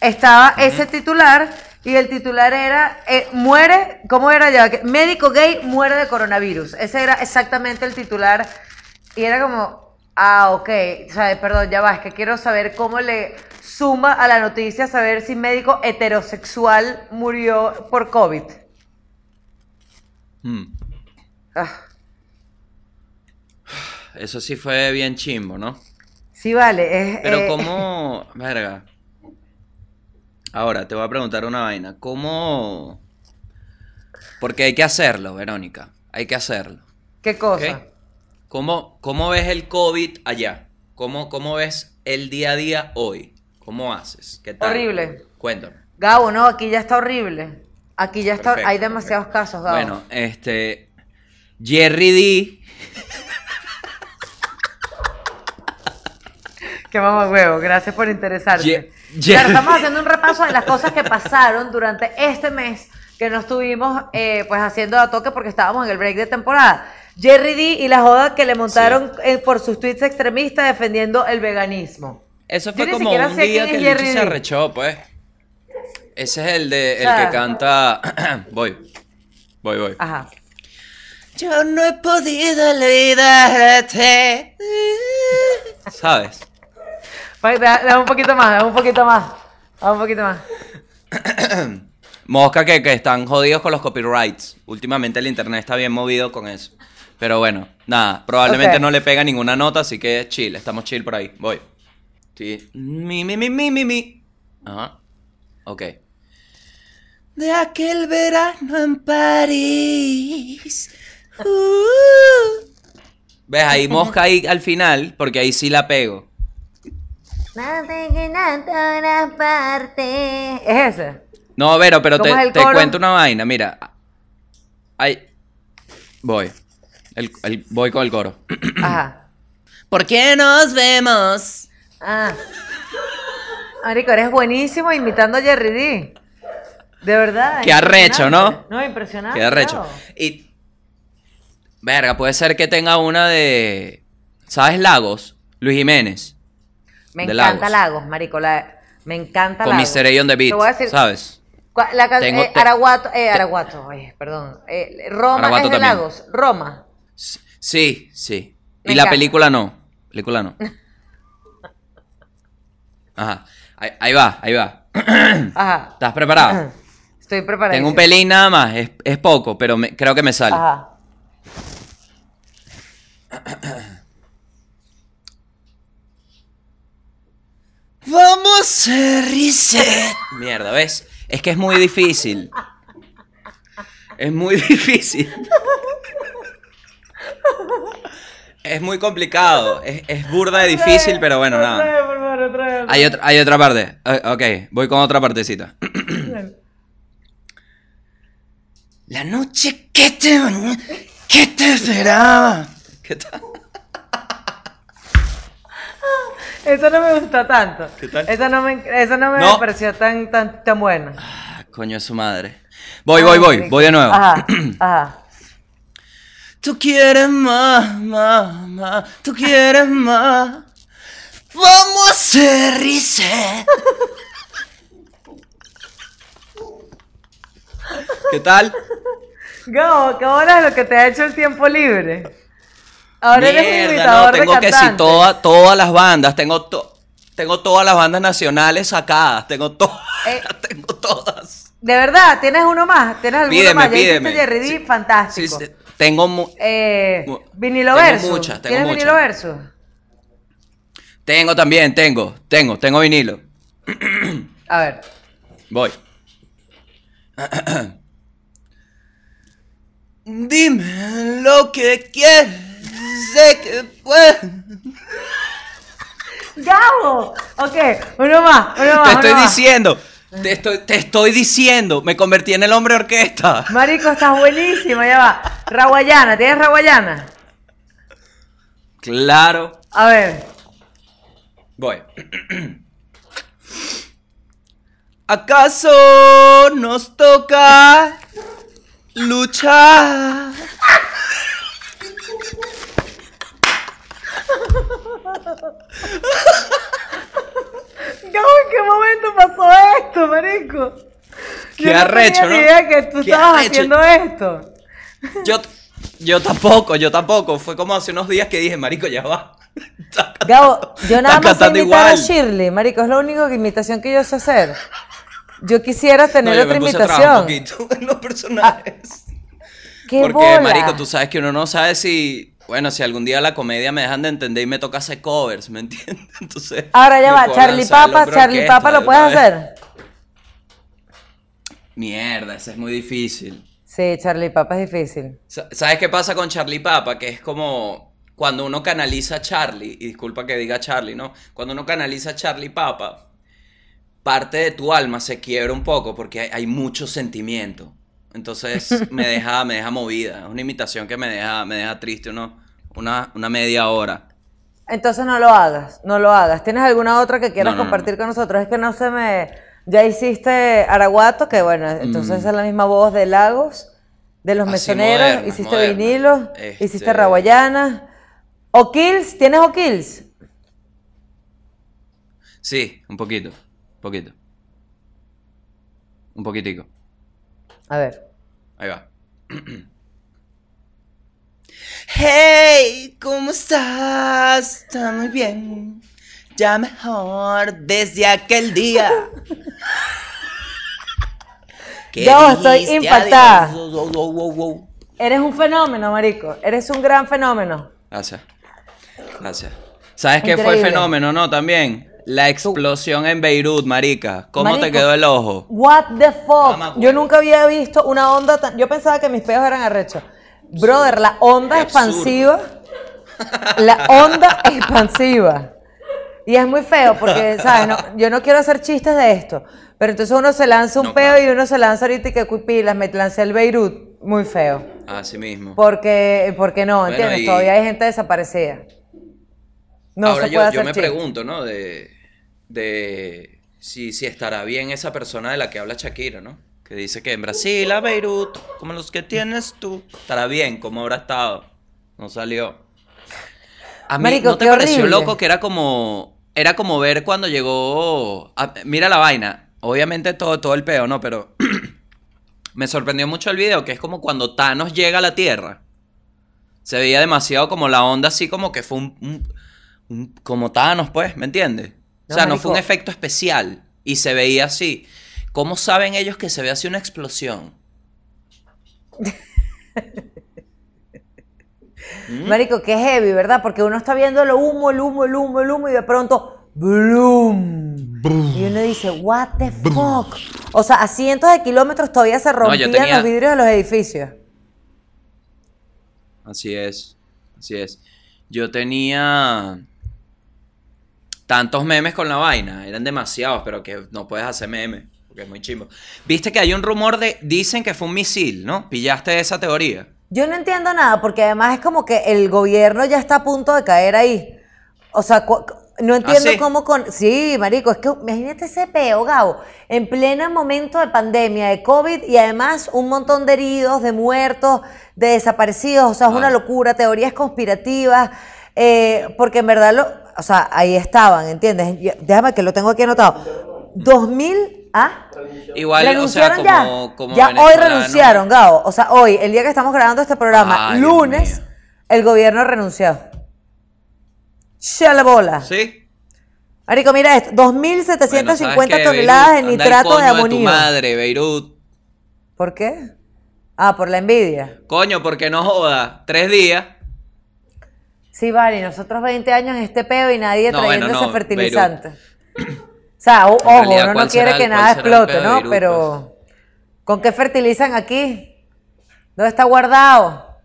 S1: Estaba ese titular y el titular era eh, muere, ¿cómo era ya? Que Médico gay muere de coronavirus. Ese era exactamente el titular y era como, ah, ok, o sea, perdón, ya va, es que quiero saber cómo le suma a la noticia saber si médico heterosexual murió por COVID.
S2: Mm.
S1: Ah,
S2: Eso sí fue bien chimbo, ¿no?
S1: sí, vale. es,
S2: Pero
S1: eh,
S2: cómo... Verga. Ahora, te voy a preguntar una vaina. ¿Cómo...? Porque hay que hacerlo, Verónica. Hay que hacerlo.
S1: ¿Qué cosa?
S2: ¿Cómo, cómo ves el COVID allá? ¿Cómo, ¿Cómo ves el día a día hoy? ¿Cómo haces? ¿Qué tal?
S1: Horrible.
S2: Cuéntame.
S1: Gabo, no, aquí ya está horrible. Aquí ya está,
S2: Perfecto,
S1: hay demasiados casos, Gabo.
S2: Bueno, este... Jerry D...
S1: Qué mamá huevo, gracias por interesarte.
S2: Ye- ye-
S1: Claro, estamos haciendo un repaso de las cosas que pasaron durante este mes que no estuvimos eh, pues haciendo a toque porque estábamos en el break de temporada. Jerry D y la joda que le montaron eh, por sus tweets extremistas defendiendo el veganismo.
S2: Eso fue como un día que
S1: Jerry
S2: se arrechó, pues. Ese es el de el
S1: Claro.
S2: que canta. voy. Voy, voy.
S1: Ajá.
S2: Yo no he podido olvidarte. ¿Sabes?
S1: Dame un poquito más, dame un poquito más. Dame un poquito más.
S2: Mosca que, que están jodidos con los copyrights. Últimamente el internet está bien movido con eso. Pero bueno, nada, probablemente no le pega ninguna nota, así que chill, estamos chill por ahí. Voy. Sí. Mi, mi, mi, mi, mi, mi. Ajá. Ok. De aquel verano en París. Uh. ¿Ves? Ahí mosca ahí al final, porque ahí sí la pego.
S1: Es ese.
S2: No, Vero, pero te, cuento una vaina, mira. Ay. Voy. El- el- voy con el coro.
S1: Ajá.
S2: ¿Por qué nos vemos?
S1: Ah. Marico, eres buenísimo imitando a Jerry D. De verdad.
S2: Qué arrecho, ¿no?
S1: No, impresionante.
S2: Qué arrecho. Y. Verga, puede ser que tenga una de. ¿Sabes Lagos? Luis Jiménez.
S1: Me
S2: de
S1: encanta
S2: Lagos.
S1: Lagos, marico. la- me encanta
S2: Con
S1: Lagos.
S2: Mr. A on the beat.
S1: Te voy a decir,
S2: ¿Sabes?
S1: La can-
S2: Tengo-
S1: eh, Araguato, eh, Araguato, ay, perdón. Eh, Roma
S2: Araguato
S1: es de
S2: también.
S1: Lagos. Roma.
S2: Sí, sí.
S1: Me
S2: y la película no. Película no. Ajá. Ahí, ahí va, ahí va.
S1: Ajá.
S2: ¿Estás preparado?
S1: Estoy preparada.
S2: Tengo un pelín nada más. Es, es poco, pero me- creo que me sale.
S1: Ajá.
S2: Vamos a reset. Mierda, ¿ves? Es que es muy difícil. Es muy difícil. Es muy complicado. Es, es burda de difícil, pero bueno,
S1: Otra
S2: nada.
S1: vez, por favor, otra vez.
S2: Hay otra, hay otra parte. Ok, voy con otra partecita. La noche que te que te esperaba. ¿Qué tal?
S1: Eso no me gustó tanto.
S2: ¿Qué tal?
S1: Eso no me, eso no me
S2: No.
S1: pareció tan, tan, tan bueno.
S2: Ah, coño de su madre. Voy, voy, voy, voy de nuevo.
S1: Ajá, ajá.
S2: Tú quieres más, más, más. Tú quieres más. Vamos a hacer reset. ¿Qué tal?
S1: Gabo, ¿qué ahora es lo que te ha hecho el tiempo libre? Ahora eres un
S2: Mierda,
S1: imitador
S2: no, tengo
S1: de
S2: que si toda- todas las bandas, tengo to- tengo todas las bandas nacionales sacadas, tengo todas,
S1: Eh.
S2: tengo todas.
S1: De verdad, ¿tienes uno más? ¿Tienes alguno
S2: Pídeme,
S1: más? Ya
S2: pídeme.
S1: Jerry D,
S2: Sí,
S1: fantástico.
S2: Sí, sí, tengo
S1: Eh,
S2: Mu-
S1: vinilo
S2: tengo
S1: versus.
S2: muchas, tengo
S1: ¿Tienes
S2: muchas.
S1: vinilo versus?
S2: tengo también, tengo, tengo, tengo vinilo.
S1: A ver.
S2: Voy. Dime lo que quieres, sé que.
S1: ¡Gabo! Ok, uno más, uno más.
S2: Te
S1: uno
S2: estoy
S1: más.
S2: diciendo, te estoy, te estoy diciendo, me convertí en el hombre orquesta.
S1: Marico, estás buenísimo, ya va. Raguayana, ¿tienes Raguayana?
S2: Claro.
S1: A ver.
S2: Voy. ¿Acaso nos toca luchar?
S1: en qué momento pasó esto, marico?
S2: Qué
S1: Yo no
S2: arrecho,
S1: tenía
S2: ¿no?
S1: idea que tú
S2: Qué
S1: estabas
S2: arrecho.
S1: haciendo esto.
S2: Yo, yo tampoco, yo tampoco. Fue como hace unos días que dije, marico, ya va.
S1: Gabo, yo nada más imitar a
S2: igual.
S1: Shirley, marico, es la única imitación que yo sé hacer. Yo quisiera tener
S2: No, yo
S1: otra
S2: me puse a trabajar un
S1: imitación.
S2: poquito en los personajes.
S1: ¡Qué
S2: Porque,
S1: bola!
S2: marico, tú sabes que uno no sabe si... Bueno, si algún día la comedia me dejan de entender y me toca hacer covers, ¿me entiendes? Entonces...
S1: Ahora ya va, Charlie Papa, Charlie Papa lo puedes hacer.
S2: Mierda, ese es muy difícil.
S1: Sí, Charlie Papa es difícil.
S2: Sa- ¿Sabes qué pasa con Charlie Papa? Que es como cuando uno canaliza a Charlie, y disculpa que diga Charlie, ¿no? Cuando uno canaliza a Charlie Papa, parte de tu alma se quiebra un poco porque hay, hay mucho sentimiento. Entonces me deja, me deja movida. Es una imitación que me deja, me deja triste uno, una, una media hora.
S1: Entonces no lo hagas, no lo hagas. ¿Tienes alguna otra que quieras
S2: No, no, no,
S1: compartir con nosotros? Es que no se me... Ya hiciste Araguato, que bueno, entonces es la misma voz de Lagos, de los
S2: Mm. Así,
S1: mesoneros,
S2: moderna,
S1: hiciste
S2: moderna.
S1: vinilo,
S2: Este-
S1: hiciste raguayana. ¿O'Kills? ¿Tienes O'Kills?
S2: Sí, un poquito, un poquito. Un poquitico.
S1: A ver.
S2: Ahí va. Hey, ¿cómo estás? Está muy bien. Ya mejor desde aquel día.
S1: Yo estoy impactada.
S2: adiós. Wow, wow, wow, wow.
S1: Eres un fenómeno, marico. Eres un gran fenómeno.
S2: Gracias. Gracias. ¿Sabes qué fue el
S1: Increíble.
S2: fenómeno, no? También. La explosión en Beirut, marica. ¿Cómo te quedó el ojo?
S1: What the fuck?
S2: Mamá,
S1: Yo nunca había visto una onda tan... Yo pensaba que mis peos eran arrechos. Brother, la onda expansiva... La onda expansiva. Y es muy feo porque, ¿sabes? No, yo no quiero hacer chistes de esto. Pero entonces uno se lanza un
S2: No,
S1: peo
S2: claro.
S1: y uno se lanza ahorita y que cuipilas, me lancé el Beirut. Muy feo.
S2: Así mismo.
S1: Porque, porque no,
S2: Bueno,
S1: ¿entiendes?
S2: y-
S1: Todavía hay gente desaparecida. No
S2: Ahora
S1: se
S2: yo,
S1: puede
S2: yo
S1: hacer
S2: me
S1: chiste.
S2: pregunto, ¿no? De, de si, si estará bien esa persona de la que habla Shakira, ¿no? Que dice que en Brasil, a Beirut, como los que tienes tú, estará bien, como habrá estado. No salió. A mí,
S1: Marico,
S2: ¿no te pareció
S1: horrible.
S2: loco que era como, era como ver cuando llegó, a- mira la vaina, obviamente todo, todo el peo, ¿no? Pero me sorprendió mucho el video, que es como cuando Thanos llega a la Tierra. Se veía demasiado como la onda así como que fue un, un- un- como Thanos, pues, ¿me entiendes?
S1: No,
S2: o sea, no fue un efecto especial y se veía así. ¿Cómo saben ellos que se ve así una explosión?
S1: Marico, qué heavy, ¿verdad? Porque uno está viendo el humo, el humo, el humo, el humo y de pronto ¡bloom! Y uno dice, what the fuck? O sea, a cientos de kilómetros todavía se rompían
S2: tenía-
S1: los vidrios de los edificios.
S2: Así es, así es. Yo tenía tantos memes con la vaina, eran demasiados, pero que no puedes hacer memes, porque es muy chimbo. Viste que hay un rumor de, dicen que fue un misil, ¿no? ¿Pillaste esa teoría?
S1: Yo no entiendo nada, porque además es como que el gobierno ya está a punto de caer ahí. O sea, no entiendo
S2: ¿Ah, sí?
S1: cómo con... Sí, marico, es que imagínate ese peo, Gabo, en pleno momento de pandemia, de COVID, y además un montón de heridos, de muertos, de desaparecidos, o sea, es una locura, teorías conspirativas, eh, porque en verdad, lo, o sea, ahí estaban, ¿entiendes? Déjame que lo tengo aquí anotado. 2000... ¿Ah?
S2: Igual, o sea,
S1: ¿Renunciaron
S2: como,
S1: ya?
S2: como
S1: ya hoy renunciaron, Gabo. O sea, hoy, el día que estamos grabando este programa,
S2: Ay,
S1: lunes, el gobierno renunció. Che la bola.
S2: ¿Sí?
S1: Marico, mira esto: 2.750
S2: Bueno, ¿sabes qué,
S1: toneladas de
S2: Beirut?
S1: Nitrato de
S2: coño tu
S1: amonio.
S2: madre, Beirut.
S1: ¿Por qué? Ah, por la envidia.
S2: Coño, porque no joda. Tres días.
S1: Sí, vale, nosotros 20 años en este peo y nadie
S2: No,
S1: trayendo
S2: bueno,
S1: ese fertilizante. O sea, o- ojo,
S2: realidad,
S1: uno no
S2: ¿cuál
S1: quiere que nada explote, ¿no?
S2: Beirut,
S1: Pero, ¿con qué fertilizan aquí? ¿Dónde está guardado?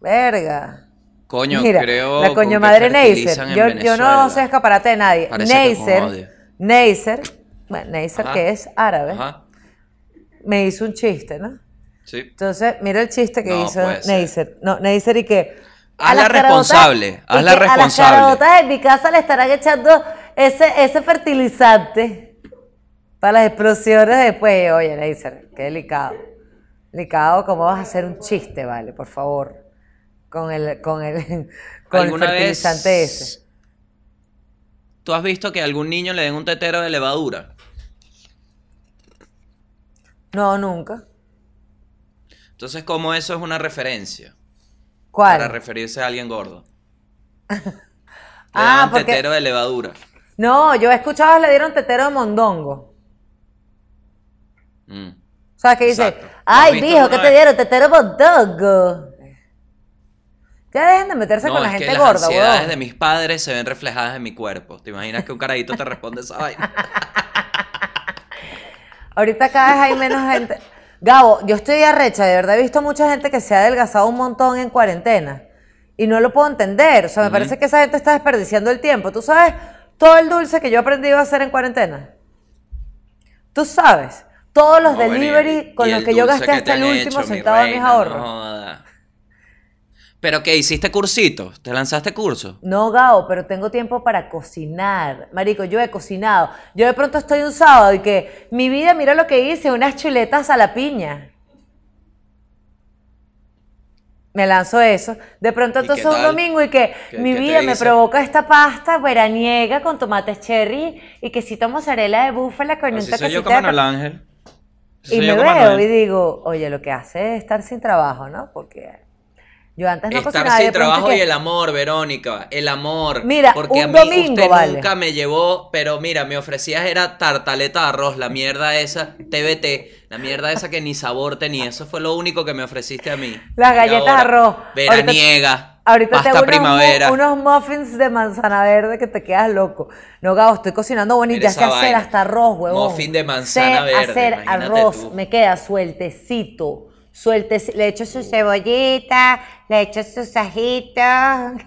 S1: Verga.
S2: Coño,
S1: Mira,
S2: creo.
S1: la coño madre Neisser. Yo, yo no soy escaparate de nadie. Neisser. Neisser, bueno, Neisser que es árabe,
S2: Ajá.
S1: me hizo un chiste, ¿no?
S2: Sí.
S1: Entonces, mira el chiste que
S2: No,
S1: hizo. Neisser. No, Neisser y que
S2: Hazla responsable, hazla
S1: que A las
S2: responsable.
S1: caraotas en mi casa le estarán echando ese, ese fertilizante para las explosiones después. Oye, Neisser, qué delicado. Delicado, ¿cómo vas a hacer un chiste, vale? Por favor. Con el, con el, con el
S2: ¿Alguna
S1: fertilizante
S2: vez
S1: ese.
S2: ¿Tú has visto que a algún niño le den un tetero de levadura?
S1: No, nunca.
S2: Entonces, ¿cómo eso es una referencia?
S1: ¿Cuál?
S2: Para referirse a alguien gordo.
S1: Ah, porque-
S2: tetero de levadura.
S1: No, yo he escuchado le dieron tetero de mondongo.
S2: Mm.
S1: O sea, que dice,
S2: Exacto. ¿Lo has
S1: ay, mijo, ¿qué te dieron? Tetero de mondongo. Ya dejen de meterse
S2: No,
S1: con la
S2: es que
S1: gente
S2: las
S1: gorda,
S2: ansiedades
S1: weón.
S2: de mis padres se ven reflejadas en mi cuerpo. ¿Te imaginas que un carajito te responde esa vaina?
S1: Ahorita cada vez hay menos gente. Gabo, yo estoy arrecha, de verdad he visto mucha gente que se ha adelgazado un montón en cuarentena. Y no lo puedo entender. O sea, me parece que esa gente está desperdiciando el tiempo. ¿Tú sabes todo el dulce que yo he aprendido a hacer en cuarentena? ¿Tú sabes? Todos los
S2: No,
S1: delivery con los que yo gasté
S2: que
S1: hasta el último
S2: hecho,
S1: centavo de mis ahorros.
S2: no. ¿Pero qué? ¿Hiciste cursitos? ¿Te lanzaste curso?
S1: No, Gao, pero tengo tiempo para cocinar. Marico, yo he cocinado. Yo de pronto estoy un sábado y que mi vida, mira lo que hice, unas chuletas a la piña. Me lanzo eso. De pronto
S2: ¿Y
S1: entonces un domingo y que
S2: ¿Qué-
S1: mi vida me provoca esta pasta veraniega con tomates cherry y quesito mozzarella de búfala con un
S2: soy yo
S1: de
S2: Ángel. Así
S1: y me veo
S2: Manuel.
S1: y digo, oye, lo que hace es estar sin trabajo, ¿no? Porque yo antes no
S2: Estar
S1: cocinaba.
S2: sin
S1: de
S2: trabajo
S1: que-
S2: y el amor, Verónica, el amor.
S1: Mira,
S2: porque
S1: un
S2: a mí
S1: domingo,
S2: usted
S1: vale.
S2: nunca me llevó, pero mira, me ofrecías era tartaleta de arroz, la mierda esa, TBT, la mierda esa que ni sabor tenía. Eso fue lo único que me ofreciste a mí.
S1: Las galletas
S2: ahora,
S1: arroz.
S2: Veraniega,
S1: Ahorita unos,
S2: primavera.
S1: mu- unos muffins de manzana verde que te quedas loco. No, Gabo, estoy cocinando
S2: Mira
S1: ya sé hacer hasta arroz, huevón.
S2: Muffin de manzana
S1: sé
S2: verde,
S1: hacer arroz,
S2: tú.
S1: me queda sueltecito. Sueltecito. Le echo su cebollita, le echo sus ajitos.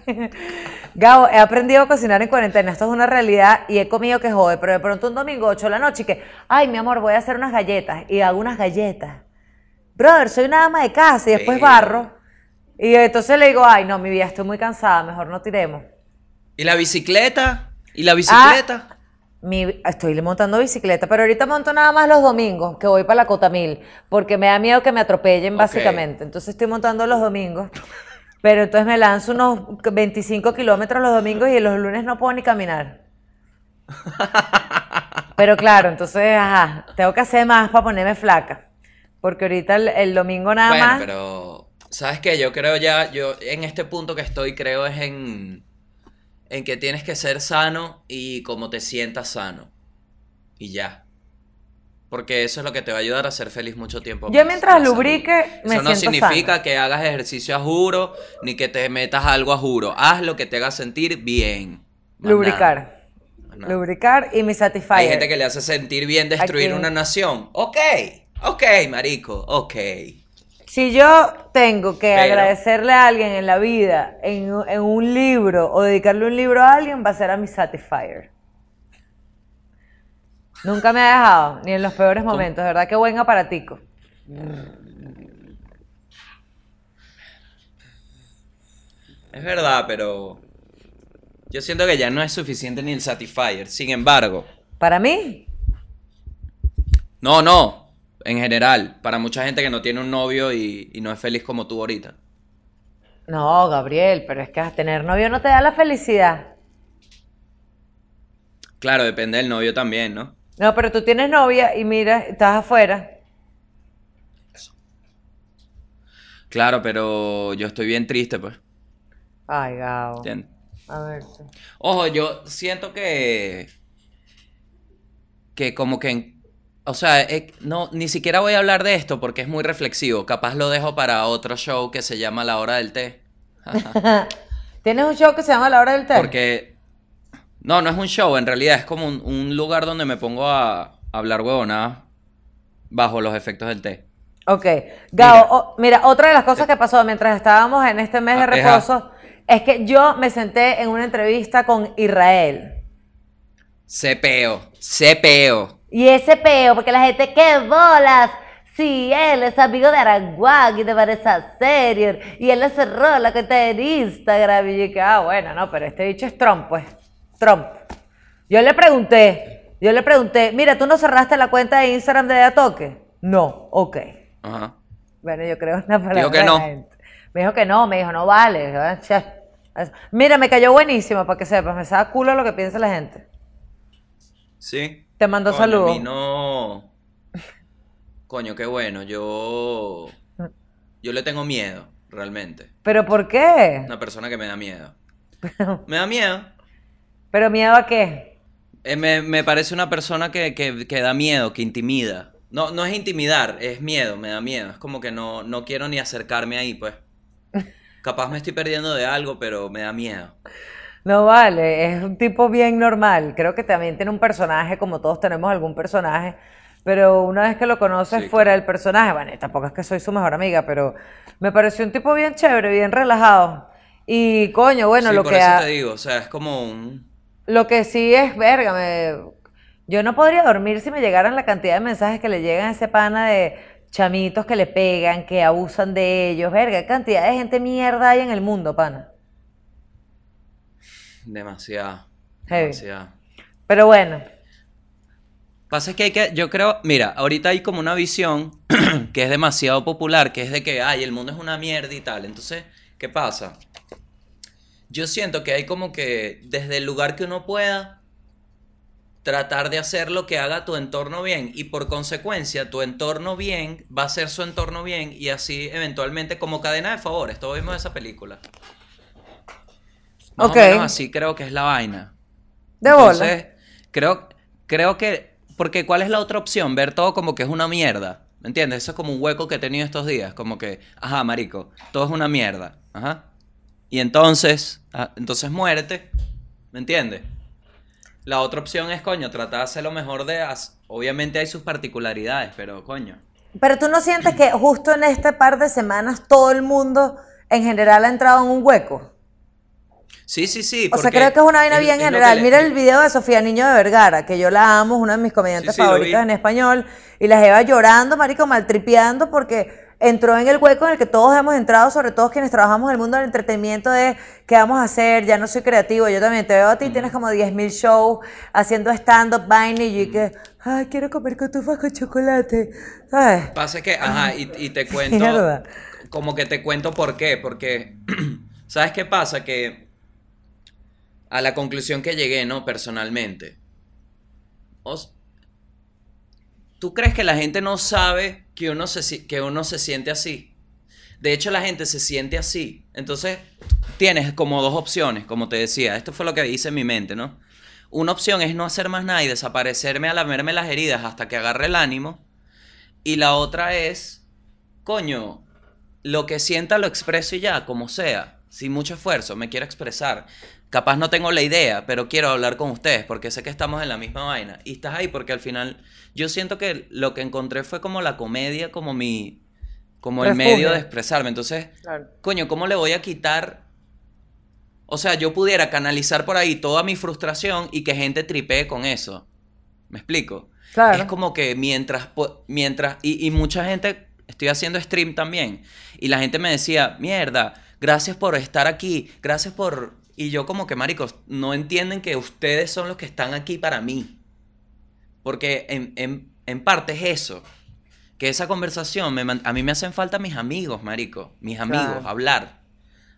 S1: Gabo, he aprendido a cocinar en cuarentena. Esto es una realidad y he comido que jode. Pero de pronto un domingo, 8 de la noche, y que, ay, mi amor, voy a hacer unas galletas. Y hago unas galletas. Brother, soy una ama de casa y después barro. Y entonces le digo, ay, no, mi vida, estoy muy cansada, mejor no tiremos.
S2: ¿Y la bicicleta? ¿Y
S1: Ah,
S2: la bicicleta?
S1: Mi- estoy montando bicicleta, pero ahorita monto nada más los domingos, que voy para la Cotamil, porque me da miedo que me atropellen, básicamente. Entonces estoy montando los domingos. Pero entonces me lanzo unos 25 kilómetros los domingos y los lunes no puedo ni caminar. Pero claro, entonces, ajá, tengo que hacer más para ponerme flaca. Porque ahorita el, el domingo nada
S2: Bueno,
S1: más.
S2: pero ¿sabes qué? Yo creo ya, yo en este punto que estoy, creo es en, en que tienes que ser sano y como te sientas sano. Y ya. Porque eso es lo que te va a ayudar a ser feliz mucho tiempo.
S1: Yo
S2: más,
S1: mientras lubrique, me
S2: Eso no
S1: siento
S2: significa
S1: sana.
S2: que hagas ejercicio a juro, ni que te metas algo a juro. Haz lo que te haga sentir bien. Más
S1: lubricar.
S2: nada.
S1: Lubricar y mi satisfier.
S2: Hay gente que le hace sentir bien destruir
S1: Aquí.
S2: una nación. Ok, ok, marico, ok.
S1: Si yo tengo que
S2: Pero-
S1: agradecerle a alguien en la vida, en, un- en un libro, o dedicarle un libro a alguien, va a ser a mi Satisfyer. Nunca me ha dejado, ni en los peores momentos, ¿verdad? Qué buen aparatico.
S2: Es verdad, pero yo siento que ya no es suficiente ni el Satisfyer. Sin embargo,
S1: Para mí,
S2: no, no, en general, para mucha gente que no tiene un novio y, y no es feliz como tú ahorita.
S1: no, Gabriel, pero es que tener novio no te da la felicidad.
S2: Claro, depende del novio también, ¿no?
S1: No, pero tú tienes novia y mira, estás afuera.
S2: Claro, pero yo estoy bien triste, pues.
S1: Ay, Gabo.
S2: ¿entiendes?
S1: A ver.
S2: Ojo, yo siento que. Que como que. O sea, eh, no, ni siquiera voy a hablar de esto porque es muy reflexivo. Capaz lo dejo para otro show que se llama La Hora del Té.
S1: ¿Tienes un show que se llama La Hora del Té?
S2: Porque. No, no es un show, en realidad es como un, un lugar donde me pongo a, a hablar huevonadas bajo los efectos del té.
S1: Ok. Gabo,
S2: Mira.
S1: o- mira, otra de las cosas que pasó mientras estábamos en este mes de
S2: Ah, deja.
S1: reposo es que yo me senté en una entrevista con Israel.
S2: Cepeo, cepeo.
S1: Y ese peo, porque la gente, ¡qué bolas! Sí, él es amigo de Aranguán y de Vanessa Serior. Y él le cerró la cuenta en Instagram. Y yo dije, ah, bueno, no, pero este bicho es Trump, pues. Trump. Yo le pregunté, yo le pregunté, mira, ¿tú no cerraste la cuenta de Instagram de De a Toque? No, ok.
S2: Ajá.
S1: Bueno, yo creo una palabra
S2: Dijo que
S1: de
S2: no.
S1: Me dijo que no, me dijo, no vale. "Ah, che". Mira, me cayó buenísimo, para que sepas. Me sabe culo lo que piensa la gente.
S2: Sí.
S1: Te mando
S2: Coño,
S1: saludos.
S2: Mí no. Coño, qué bueno. Yo. Yo le tengo miedo, realmente.
S1: ¿Pero por qué?
S2: Una persona que me da miedo. Me da miedo.
S1: ¿Pero miedo a qué?
S2: Eh, me, me parece una persona que, que- que da miedo, que intimida. No, no es intimidar, es miedo, me da miedo. Es como que no, no quiero ni acercarme ahí, pues. Capaz me estoy perdiendo de algo, pero me da miedo.
S1: No vale, es un tipo bien normal. Creo que también tiene un personaje, como todos tenemos algún personaje, pero una vez que lo conoces
S2: Sí,
S1: fuera del personaje, bueno, tampoco es que soy su mejor amiga, pero me pareció un tipo bien chévere, bien relajado. Y coño, bueno,
S2: sí,
S1: lo
S2: por
S1: que
S2: eso
S1: ha-
S2: te digo, o sea, es como un...
S1: Lo que sí es, verga, me- yo no podría dormir si me llegaran la cantidad de mensajes que le llegan a ese pana de chamitos que le pegan, que abusan de ellos, verga, qué cantidad de gente mierda hay en el mundo, pana.
S2: Demasiado.
S1: Heavy.
S2: Demasiado.
S1: Pero bueno,
S2: Pasa es que hay que, yo creo, mira, ahorita hay como una visión que es demasiado popular, que es de que, ay, el mundo es una mierda y tal. Entonces, ¿qué pasa? Yo siento que hay como que desde el lugar que uno pueda tratar de hacer lo que haga tu entorno bien y por consecuencia tu entorno bien va a ser su entorno bien y así eventualmente como cadena de favores, todos vimos esa película. Más
S1: Ok.
S2: o menos así creo que es la vaina.
S1: de bola.
S2: Creo, creo que. Porque, ¿cuál es la otra opción? Ver todo como que es una mierda. ¿Me entiendes? Eso es como un hueco que he tenido estos días. Como que, ajá, marico, todo es una mierda. Ajá. Y entonces, ah, entonces muérete. ¿Me entiendes? La otra opción es, coño, tratar de hacer lo mejor de. as- Obviamente hay sus particularidades, pero, coño.
S1: Pero tú no sientes que justo en este par de semanas todo el mundo en general ha entrado en un hueco.
S2: Sí, sí, sí.
S1: O sea, creo que es una vaina bien general.
S2: le-
S1: Mira el video de Sofía Niño de Vergara, que yo la amo, es una de mis comediantes
S2: Sí, sí,
S1: favoritas en español, y la lleva llorando, marico, maltripeando, porque entró en el hueco en el que todos hemos entrado, sobre todo quienes trabajamos en el mundo del entretenimiento, de qué vamos a hacer, ya no soy creativo, yo también te veo a ti, tienes como 10.000 shows haciendo stand-up, vaina, y yo que, ay, quiero comer cotufas con chocolate, ¿sabes?
S2: Pasa que, ajá, y, y te cuento. Como que te cuento por qué. Porque, ¿sabes qué pasa? Que a la conclusión que llegué, ¿no? Personalmente. os- ¿Tú crees que la gente no sabe que uno, se, uno se siente así? De hecho, la gente se siente así. Entonces, tienes como dos opciones, como te decía. Esto fue lo que hice en mi mente, ¿no? Una opción es no hacer más nada y desaparecerme a lamerme las heridas hasta que agarre el ánimo. Y la otra es, coño, lo que sienta lo expreso y ya, como sea, sin mucho esfuerzo, me quiero expresar. Capaz no tengo la idea, pero quiero hablar con ustedes porque sé que estamos en la misma vaina. Y estás ahí porque al final yo siento que lo que encontré fue como la comedia, como mi, como el medio de expresarme. Entonces, coño, ¿cómo le voy a quitar? O sea, yo pudiera canalizar por ahí toda mi frustración y que gente tripee con eso. ¿Me explico?
S1: Claro.
S2: Es como que mientras, mientras, y, y mucha gente, estoy haciendo stream también, y la gente me decía, mierda, gracias por estar aquí, gracias por... Y yo como que, maricos, no entienden que ustedes son los que están aquí para mí. Porque en, en- en parte es eso. Que esa conversación, me a mí me hacen falta mis amigos, marico. Mis amigos,
S1: Claro.
S2: hablar.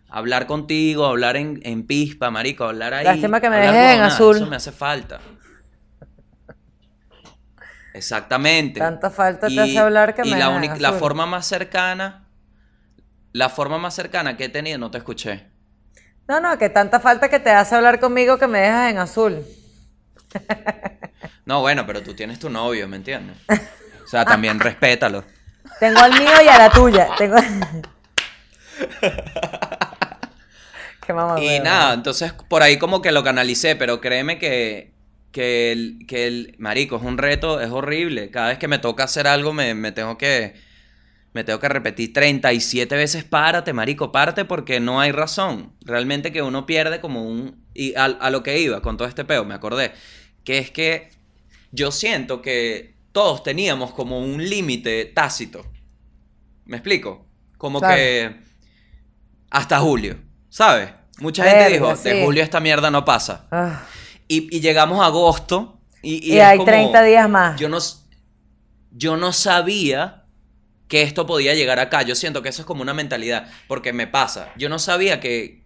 S2: Hablar contigo, hablar en, en pispa, marico, hablar ahí.
S1: Lástima que me dejes en azul.
S2: Eso me hace falta. Exactamente.
S1: Tanta falta te hace hablar que
S2: y
S1: me
S2: la,
S1: dejes
S2: única-
S1: en
S2: la
S1: azul.
S2: forma más cercana, la forma más cercana que he tenido, no te escuché.
S1: No, no, que tanta falta que te hace hablar conmigo que me dejas en azul.
S2: No, bueno, pero tú tienes tu novio, ¿me entiendes? O sea, también respétalo.
S1: Tengo al mío y a la tuya. Tengo... Qué mamá.
S2: Y nada, entonces por ahí como que lo canalicé, pero créeme que, que, el, que el marico es un reto, es horrible. Cada vez que me toca hacer algo me, me tengo que me tengo que repetir 37 veces párate, marico, párate porque no hay razón. Realmente que uno pierde como un y a, a lo que iba con todo este peo, me acordé, que es que yo siento que todos teníamos como un límite tácito. ¿Me explico? Como
S1: Claro.
S2: que hasta julio, ¿sabes? Mucha gente dijo,
S1: sí.
S2: de julio esta mierda no pasa.
S1: Ah,
S2: Y, y llegamos a agosto y, y
S1: y
S2: es
S1: hay
S2: como-
S1: 30 días más.
S2: Yo no, yo no sabía que esto podía llegar acá. Yo siento que eso es como una mentalidad, porque me pasa. Yo no sabía que...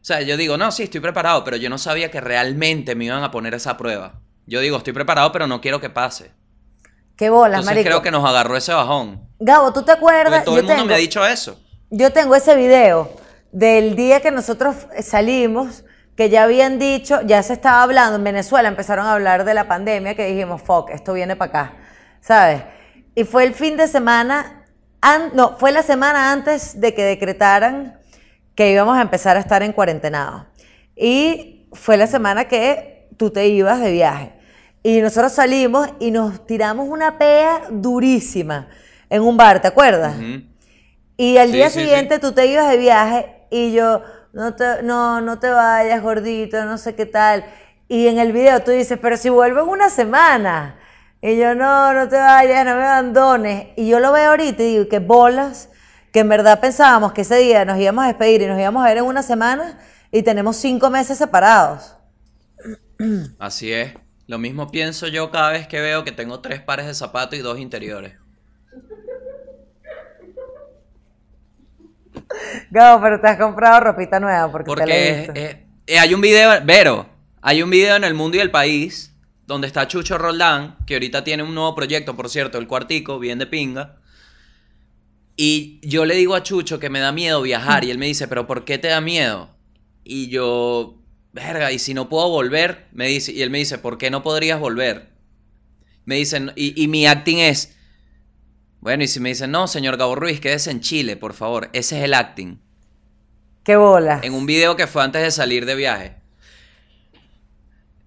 S2: O sea, yo digo, no, sí, estoy preparado, pero yo no sabía que realmente me iban a poner esa prueba. Yo digo, estoy preparado, pero no quiero que pase.
S1: Qué bolas,
S2: Entonces
S1: marico.
S2: creo que nos agarró ese bajón.
S1: Gabo, ¿tú te acuerdas?
S2: Porque todo
S1: Yo
S2: el mundo
S1: tengo-
S2: me ha dicho eso.
S1: Yo tengo ese video del día que nosotros salimos, que ya habían dicho, ya se estaba hablando, en Venezuela empezaron a hablar de la pandemia, que dijimos, fuck, esto viene para acá, ¿sabes? Y fue el fin de semana, an- no, fue la semana antes de que decretaran que íbamos a empezar a estar en cuarentenado. Y fue la semana que tú te ibas de viaje. Y nosotros salimos y nos tiramos una pea durísima en un bar, ¿te acuerdas?
S2: Ujú.
S1: Y al
S2: Sí,
S1: día
S2: sí,
S1: siguiente
S2: sí.
S1: tú te ibas de viaje y yo, no te, no, no te vayas, gordito, no sé qué tal. Y en el video tú dices, pero si vuelvo en una semana. Y yo, no, no te vayas, no me abandones. Y yo lo veo ahorita y digo, que bolas, que en verdad pensábamos que ese día nos íbamos a despedir y nos íbamos a ver en una semana y tenemos cinco meses separados.
S2: Así es. Lo mismo pienso yo cada vez que veo que tengo tres pares de zapatos y dos interiores.
S1: Gabo, pero te has comprado ropita nueva porque, te la he
S2: Porque
S1: visto.
S2: es- es- eh, hay un video, Vero, hay un video en el mundo y el país donde está Chucho Roldán, que ahorita tiene un nuevo proyecto, por cierto, el cuartico, bien de pinga. Y yo le digo a Chucho que me da miedo viajar y él me dice, pero ¿por qué te da miedo? Y yo, verga, y si no puedo volver, me dice, y él me dice, ¿por qué no podrías volver? Me dicen, y, y mi acting es, bueno, y si me dicen, no, señor Gabo Ruiz, quédese en Chile, por favor, ese es el acting
S1: Qué bola.
S2: en un video que fue antes de salir de viaje.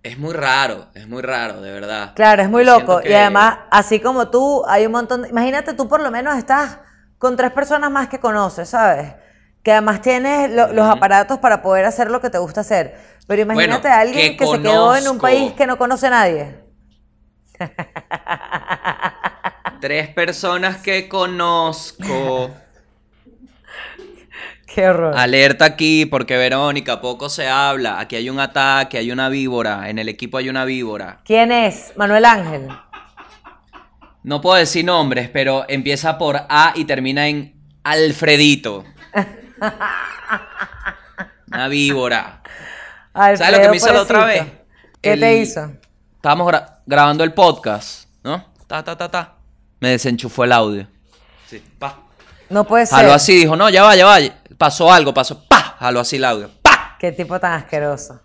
S2: Es muy raro, es muy raro, de verdad.
S1: Claro, es muy
S2: Yo
S1: loco. Y además, así como tú, hay un montón de... Imagínate, tú por lo menos estás con tres personas más que conoces, ¿sabes? Que además tienes lo- los aparatos para poder hacer lo que te gusta hacer. Pero imagínate
S2: Bueno,
S1: a alguien
S2: que
S1: que se quedó en un país que no conoce a nadie.
S2: Tres personas que conozco.
S1: Qué horror.
S2: Alerta aquí, porque Verónica, poco se habla. Aquí hay un ataque, hay una víbora. En el equipo hay una víbora.
S1: ¿Quién es? Manuel Ángel.
S2: No puedo decir nombres, pero empieza por A y termina en Alfredito. Una víbora. ¿Sabes lo que me hizo la otra vez?
S1: ¿Qué
S2: El-
S1: te hizo?
S2: Estábamos gra- grabando el podcast, ¿no? Ta, ta, ta, ta. Me desenchufó el audio. Sí, pa.
S1: No puede ser.
S2: Jaló así, dijo, no, ya va, ya va. Pasó algo, pasó, pa. Jaló así el audio, pa.
S1: Qué tipo tan asqueroso.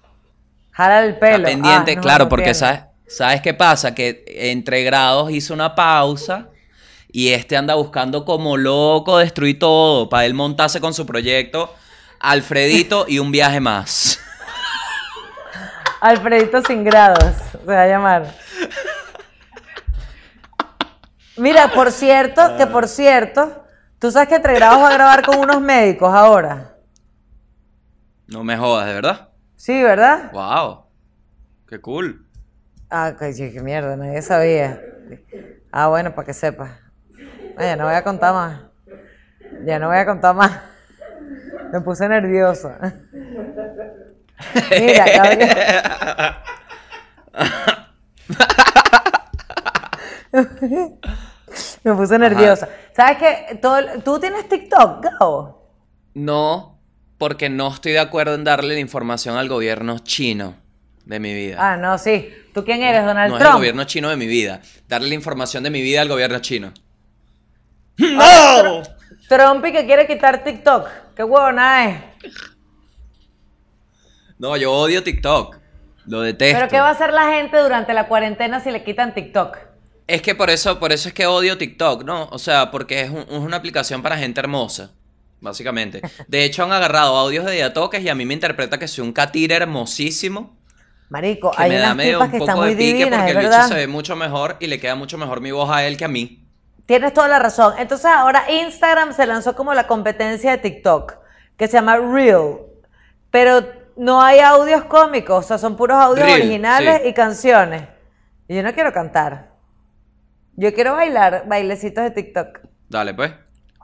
S1: Jala el pelo.
S2: Está pendiente,
S1: Ah, no,
S2: claro, porque. ¿sabes, ¿sabes qué pasa? Que entre grados hizo una pausa y este anda buscando como loco destruir todo para él montarse con su proyecto. Alfredito y un viaje más.
S1: Alfredito sin grados, se va a llamar. Mira, por cierto, que por cierto, tú sabes que Entre Grados va a grabar con unos médicos ahora.
S2: No me jodas, ¿de verdad?
S1: Sí, ¿verdad?
S2: Wow. Qué cool.
S1: Ah, qué, qué mierda, nadie sabía. Ah, bueno, para que sepas. Ah, ya no voy a contar más. Ya no voy a contar más. Me puse nervioso. Mira, Gabriel. Me puse nerviosa. ¿Sabes qué? Todo ¿Tú tienes TikTok, Gabo?
S2: No, porque no estoy de acuerdo en darle la información al gobierno chino de mi vida.
S1: Ah, no, sí. ¿Tú quién eres, Donald
S2: no es el
S1: Trump?
S2: gobierno chino de mi vida. Darle la información de mi vida al gobierno chino.
S1: ¡No! Trump y que quiere quitar TikTok. Qué huevona es.
S2: No, yo odio TikTok. Lo detesto.
S1: ¿Pero qué va a hacer la gente durante la cuarentena si le quitan TikTok?
S2: Es que por eso, por eso es que odio TikTok, ¿no? O sea, porque es, un- es una aplicación para gente hermosa, básicamente. De hecho, han agarrado audios de Diatoques y a mí me interpreta que soy un catire hermosísimo.
S1: Marico,
S2: Que
S1: hay
S2: me da medio un poco de pique
S1: divinas,
S2: porque el bicho se ve mucho mejor y le queda mucho mejor mi voz a él que a mí.
S1: Tienes toda la razón. Entonces ahora Instagram se lanzó como la competencia de TikTok, que se llama Reel. Pero no hay audios cómicos, o sea, son puros audios originales
S2: sí.
S1: y canciones. Y yo no quiero cantar. Yo quiero bailar bailecitos de TikTok.
S2: Dale, pues.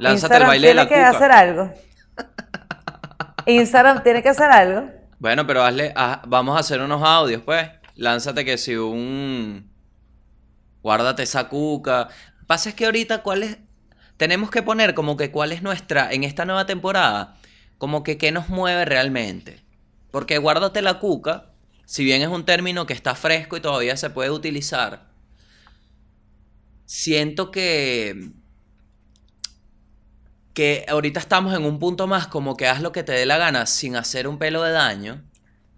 S2: Lánzate
S1: Instagram
S2: el baile de la
S1: tiene que
S2: cuca.
S1: hacer algo. Instagram tiene que hacer algo.
S2: Bueno, pero hazle, haz- vamos a hacer unos audios, pues. Lánzate que si un... Guárdate esa cuca. Pasa es que ahorita, ¿cuál es? Tenemos que poner como que cuál es nuestra, en esta nueva temporada, como que qué nos mueve realmente. Porque guárdate la cuca, si bien es un término que está fresco y todavía se puede utilizar, siento que... Que ahorita estamos en un punto más como que haz lo que te dé la gana sin hacer un pelo de daño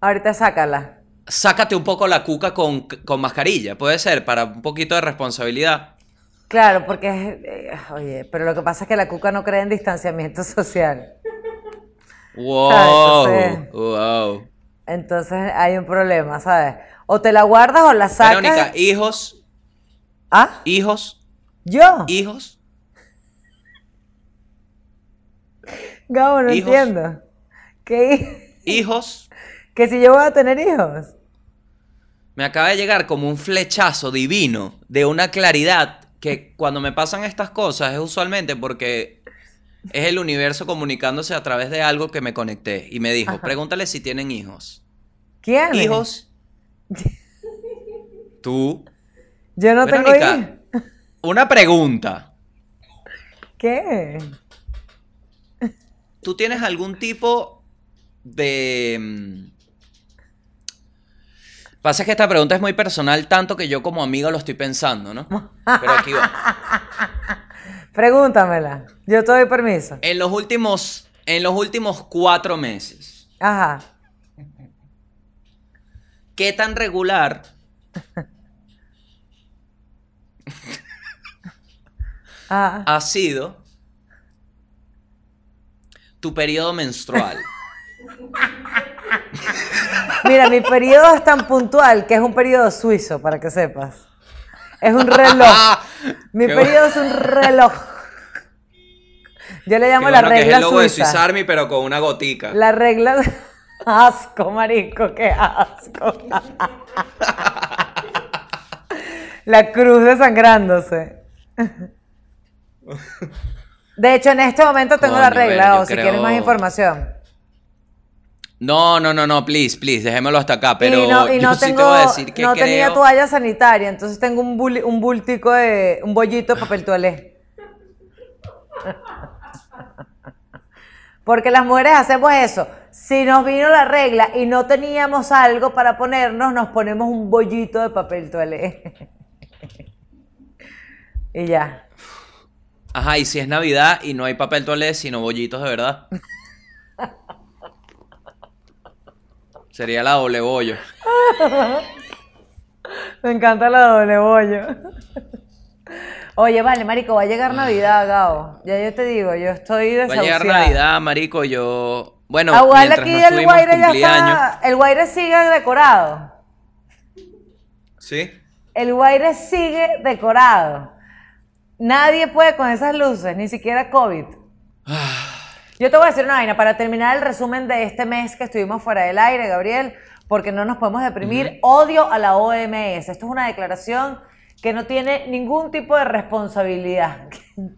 S1: Ahorita sácala.
S2: sácate un poco la cuca con, con mascarilla, puede ser, para un poquito de responsabilidad.
S1: Claro, porque es- eh, oye, pero lo que pasa es que la cuca no cree en distanciamiento social.
S2: Wow,
S1: Entonces-
S2: wow.
S1: Entonces hay un problema, ¿sabes? O te la guardas o la sacas.
S2: Verónica, hijos,
S1: ¿Ah?
S2: hijos,
S1: ¿Yo?
S2: hijos.
S1: Gabo, no
S2: hijos.
S1: entiendo. ¿Qué?
S2: Hijos,
S1: ¿Que si yo voy a tener hijos?
S2: me acaba de llegar como un flechazo divino de una claridad que cuando me pasan estas cosas es usualmente porque es el universo comunicándose a través de algo que me conecté y me dijo,
S1: Ajá.
S2: pregúntale si tienen hijos.
S1: ¿Quién?
S2: Hijos. Tú.
S1: Yo no tengo hijos.
S2: una pregunta.
S1: ¿Qué?
S2: ¿Tú tienes algún tipo de... mm, Pasa que esta pregunta es muy personal, tanto que yo como amigo lo estoy pensando, ¿no? Pero aquí va.
S1: Pregúntamela. Yo te doy permiso.
S2: En los últimos, en los últimos cuatro meses,
S1: Ajá.
S2: ¿qué tan regular
S1: Ajá.
S2: ha sido tu periodo menstrual?
S1: Mira, mi periodo es tan puntual que es un periodo suizo, para que sepas. Es un reloj. Mi
S2: Qué
S1: periodo es un reloj. Yo le
S2: Qué
S1: llamo la
S2: bueno que es
S1: regla
S2: el logo de
S1: suiza.
S2: Swiss Army, pero con una gotica.
S1: La regla. Asco, marico, qué asco. La cruz desangrándose. De hecho, en este momento tengo la regla, o si
S2: creo-
S1: quieres más información.
S2: No, no, no, no, please, please, déjémoslo hasta acá. Pero
S1: y no, y
S2: yo
S1: no
S2: sí
S1: tengo,
S2: te voy a decir que
S1: no
S2: creo...
S1: tenía toalla sanitaria, entonces tengo un bultico de, un bollito de papel toalé. Porque las mujeres hacemos eso. Si nos vino la regla y no teníamos algo para ponernos, nos ponemos un bollito de papel toalé. y ya.
S2: Ajá, y si es Navidad y no hay papel toalé, sino bollitos de verdad. Sería la doble bollo.
S1: Me encanta la doble bollo. Oye, vale, marico, va a llegar Navidad, Gao. Ya yo te digo, yo estoy
S2: Va a
S1: desahuciada.
S2: llegar Navidad, marico, yo... Bueno,
S1: Igual
S2: mientras
S1: aquí el Guaire ya está. El Guaire sigue decorado.
S2: ¿Sí?
S1: El Guaire sigue decorado. Nadie puede con esas luces, ni siquiera COVID. Yo te voy a decir una vaina para terminar el resumen de este mes que estuvimos fuera del aire, Gabriel, porque no nos podemos deprimir. Odio a la OMS. Esto es una declaración que no tiene ningún tipo de responsabilidad.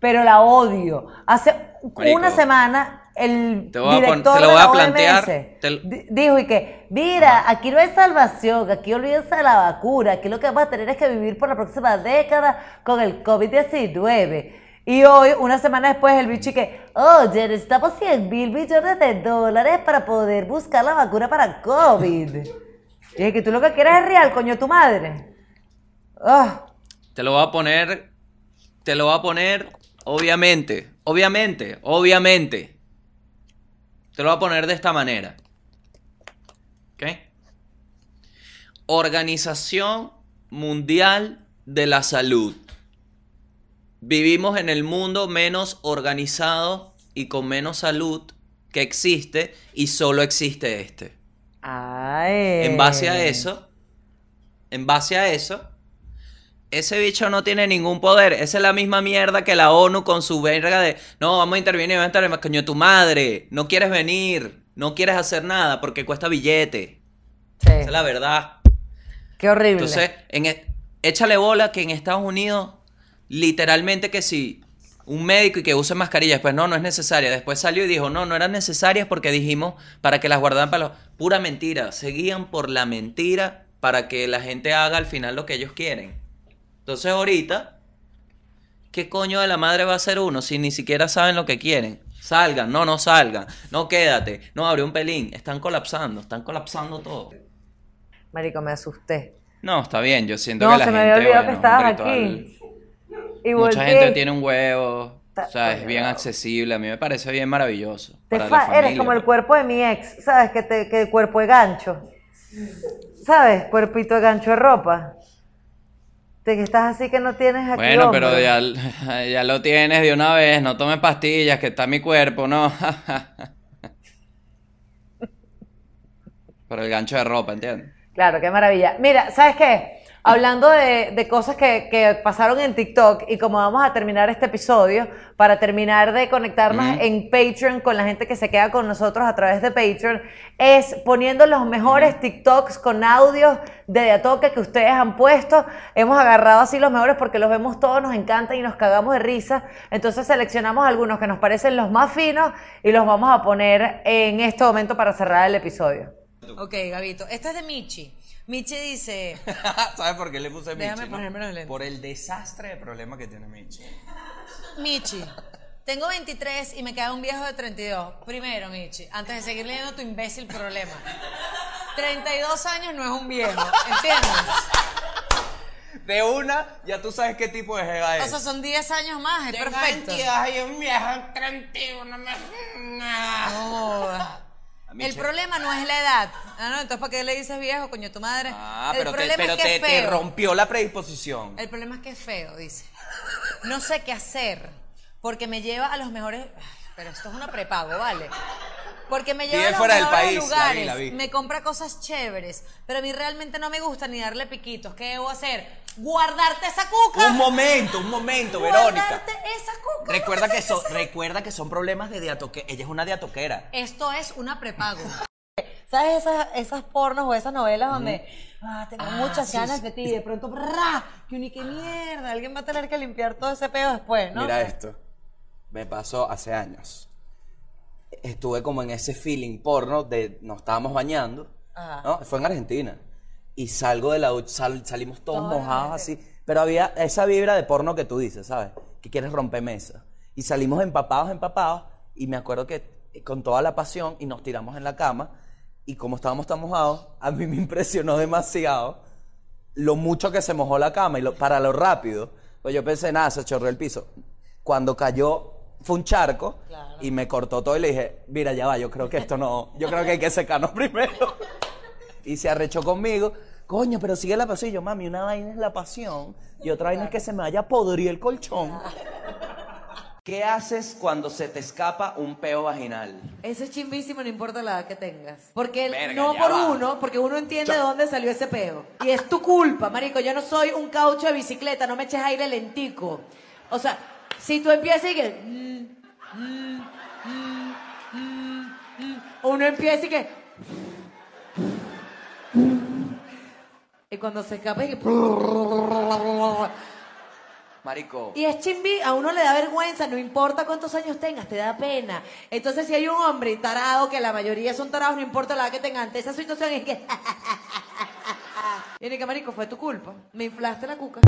S1: Pero la odio. Hace
S2: Marico,
S1: una semana el
S2: te voy a pon-
S1: director
S2: te lo voy a plantear, te
S1: dijo y que, mira, aquí no hay salvación, aquí olvídense de la vacuna, aquí lo que vamos a tener es que vivir por la próxima década con el COVID-19. Y hoy, una semana después, el bicho y que, oye, necesitamos 100 mil millones de dólares para poder buscar la vacuna para COVID. Y dije que tú lo que quieres es real, coño, tu madre. Ah,
S2: Te lo voy a poner... Te lo voy a poner, obviamente, obviamente, obviamente. Te lo voy a poner de esta manera. ¿Ok? Organización Mundial de la Salud. Vivimos en el mundo menos organizado y con menos salud que existe y solo existe este.
S1: ay.
S2: En base a eso, en base a eso, ese bicho no tiene ningún poder. Esa es la misma mierda que la ONU con su verga de, no, vamos a intervenir, vamos a intervenir, coño, tu madre, no quieres venir, no quieres hacer nada porque cuesta billete.
S1: Sí,
S2: Esa es la verdad.
S1: Qué horrible.
S2: Entonces, en, e- échale bola que en Estados Unidos, literalmente que sí, un médico y que use mascarillas, pues no, no es necesaria. Después salió y dijo, no, no eran necesarias porque dijimos para que las guardaran para los... Pura mentira, seguían por la mentira para que la gente haga al final lo que ellos quieren. Entonces ahorita, ¿qué coño de la madre va a hacer uno si ni siquiera saben lo que quieren? Salgan, no, no salgan, no quédate, no abre un pelín. Están colapsando, están colapsando todo.
S1: Marico, me asusté.
S2: No, está bien, yo siento
S1: No,
S2: que la
S1: se me
S2: gente.
S1: había olvidado
S2: bueno,
S1: que estabas aquí. Y
S2: Mucha
S1: volteé.
S2: gente tiene un huevo. O sea, es bien accesible. A mí me parece bien maravilloso.
S1: Te
S2: para
S1: fa-
S2: la familia.
S1: eres como el cuerpo de mi ex, ¿sabes? Que, te, que el cuerpo de gancho. ¿Sabes? Cuerpito de gancho de ropa. Te que estás así que no tienes aquí
S2: Bueno, pero ya, ya lo tienes de una vez. No tomes pastillas, que está mi cuerpo, ¿no? Pero el gancho de ropa, ¿entiendes?
S1: Claro, qué maravilla. Mira, ¿sabes qué? Hablando de, de cosas que, que pasaron en TikTok y como vamos a terminar este episodio, para terminar de conectarnos en Patreon con la gente que se queda con nosotros a través de Patreon, es poniendo los mejores TikToks con audios de De a Toque que ustedes han puesto. Hemos agarrado así los mejores porque los vemos todos, nos encantan y nos cagamos de risa. Entonces seleccionamos algunos que nos parecen los más finos y los vamos a poner en este momento para cerrar el episodio. Ok, Gabito. Este es de Michi. Michi dice...
S2: ¿Sabes por qué le puse
S1: Déjame ponerme los lentes.
S2: Por el desastre de problema que tiene Michi.
S1: Michi, tengo 23 y me queda un viejo de 32. Primero, Michi, antes de seguir leyendo tu imbécil problema. 32 años no es un viejo, ¿entiendes?
S2: De una, ya tú sabes qué tipo de jeva
S1: O sea, son 10 años más, es perfecto.
S2: y un viejo 31 me...
S1: No. El problema no es la edad. Ah, no, entonces ¿para qué le dices viejo, coño, tu madre?
S2: Ah,
S1: el
S2: pero, te,
S1: problema
S2: pero
S1: es que
S2: te,
S1: es
S2: te
S1: feo.
S2: rompió la predisposición.
S1: El problema es que es feo, dice. No sé qué hacer, porque me lleva a los mejores... Pero esto es una prepago, ¿vale? Porque me lleva a los
S2: fuera del país, la vi,
S1: lugares,
S2: la vi.
S1: me compra cosas chéveres, pero a mí realmente no me gusta ni darle piquitos. ¿Qué debo hacer? Guardarte esa cuca.
S2: Un momento, un momento, Verónica.
S1: Guardarte esa cuca.
S2: Recuerda que, son, recuerda que son problemas de diatoque. Ella es una diatoquera.
S1: Esto es una prepago. ¿Sabes esas, esas pornos o esas novelas donde ah, tengo muchas
S2: sí,
S1: ganas
S2: sí.
S1: de ti y de pronto ¡bra! que ni qué mierda, alguien va a tener que limpiar todo ese pedo después, ¿no?
S3: Mira esto. Me pasó hace años. Estuve como en ese feeling porno de nos estábamos bañando.
S1: Ajá.
S3: ¿no? Fue en Argentina. Y salgo de la sal- salimos todos
S1: Toda
S3: mojados así. Pero había esa vibra de porno que tú dices, ¿sabes? Que quieres romper mesa. Y salimos empapados, empapados. Y me acuerdo que eh, con toda la pasión y nos tiramos en la cama. Y como estábamos tan mojados, a mí me impresionó demasiado lo mucho que se mojó la cama y lo- para lo rápido. Pues yo pensé, nada, se chorreó el piso. Cuando cayó, fue un charco
S1: Claro.
S3: y me cortó todo y le dije, mira, ya va, yo creo que esto no, yo creo que hay que secarnos primero. y se arrechó conmigo, coño, pero sigue la pasión. Y yo, mami, una vaina es la pasión y otra vaina es que se me vaya a podrir el colchón. ¿Qué haces cuando se te escapa un peo vaginal?
S4: Ese es chimbísimo, no importa la edad que tengas. Porque
S3: Verga,
S4: no por
S3: va.
S4: uno, porque uno entiende de dónde salió ese peo. Y es tu culpa, marico. Yo no soy un caucho de bicicleta, no me eches aire lentico. O sea, si tú empiezas y que... mm, uno empieza y que... Y cuando se escapa y que...
S3: Marico.
S4: Y es chimbi, a uno le da vergüenza, no importa cuántos años tengas, te da pena. Entonces, si hay un hombre tarado, que la mayoría son tarados, no importa la edad que tengan, ante esa situación es que. y que marico, fue tu culpa. Me inflaste la cuca.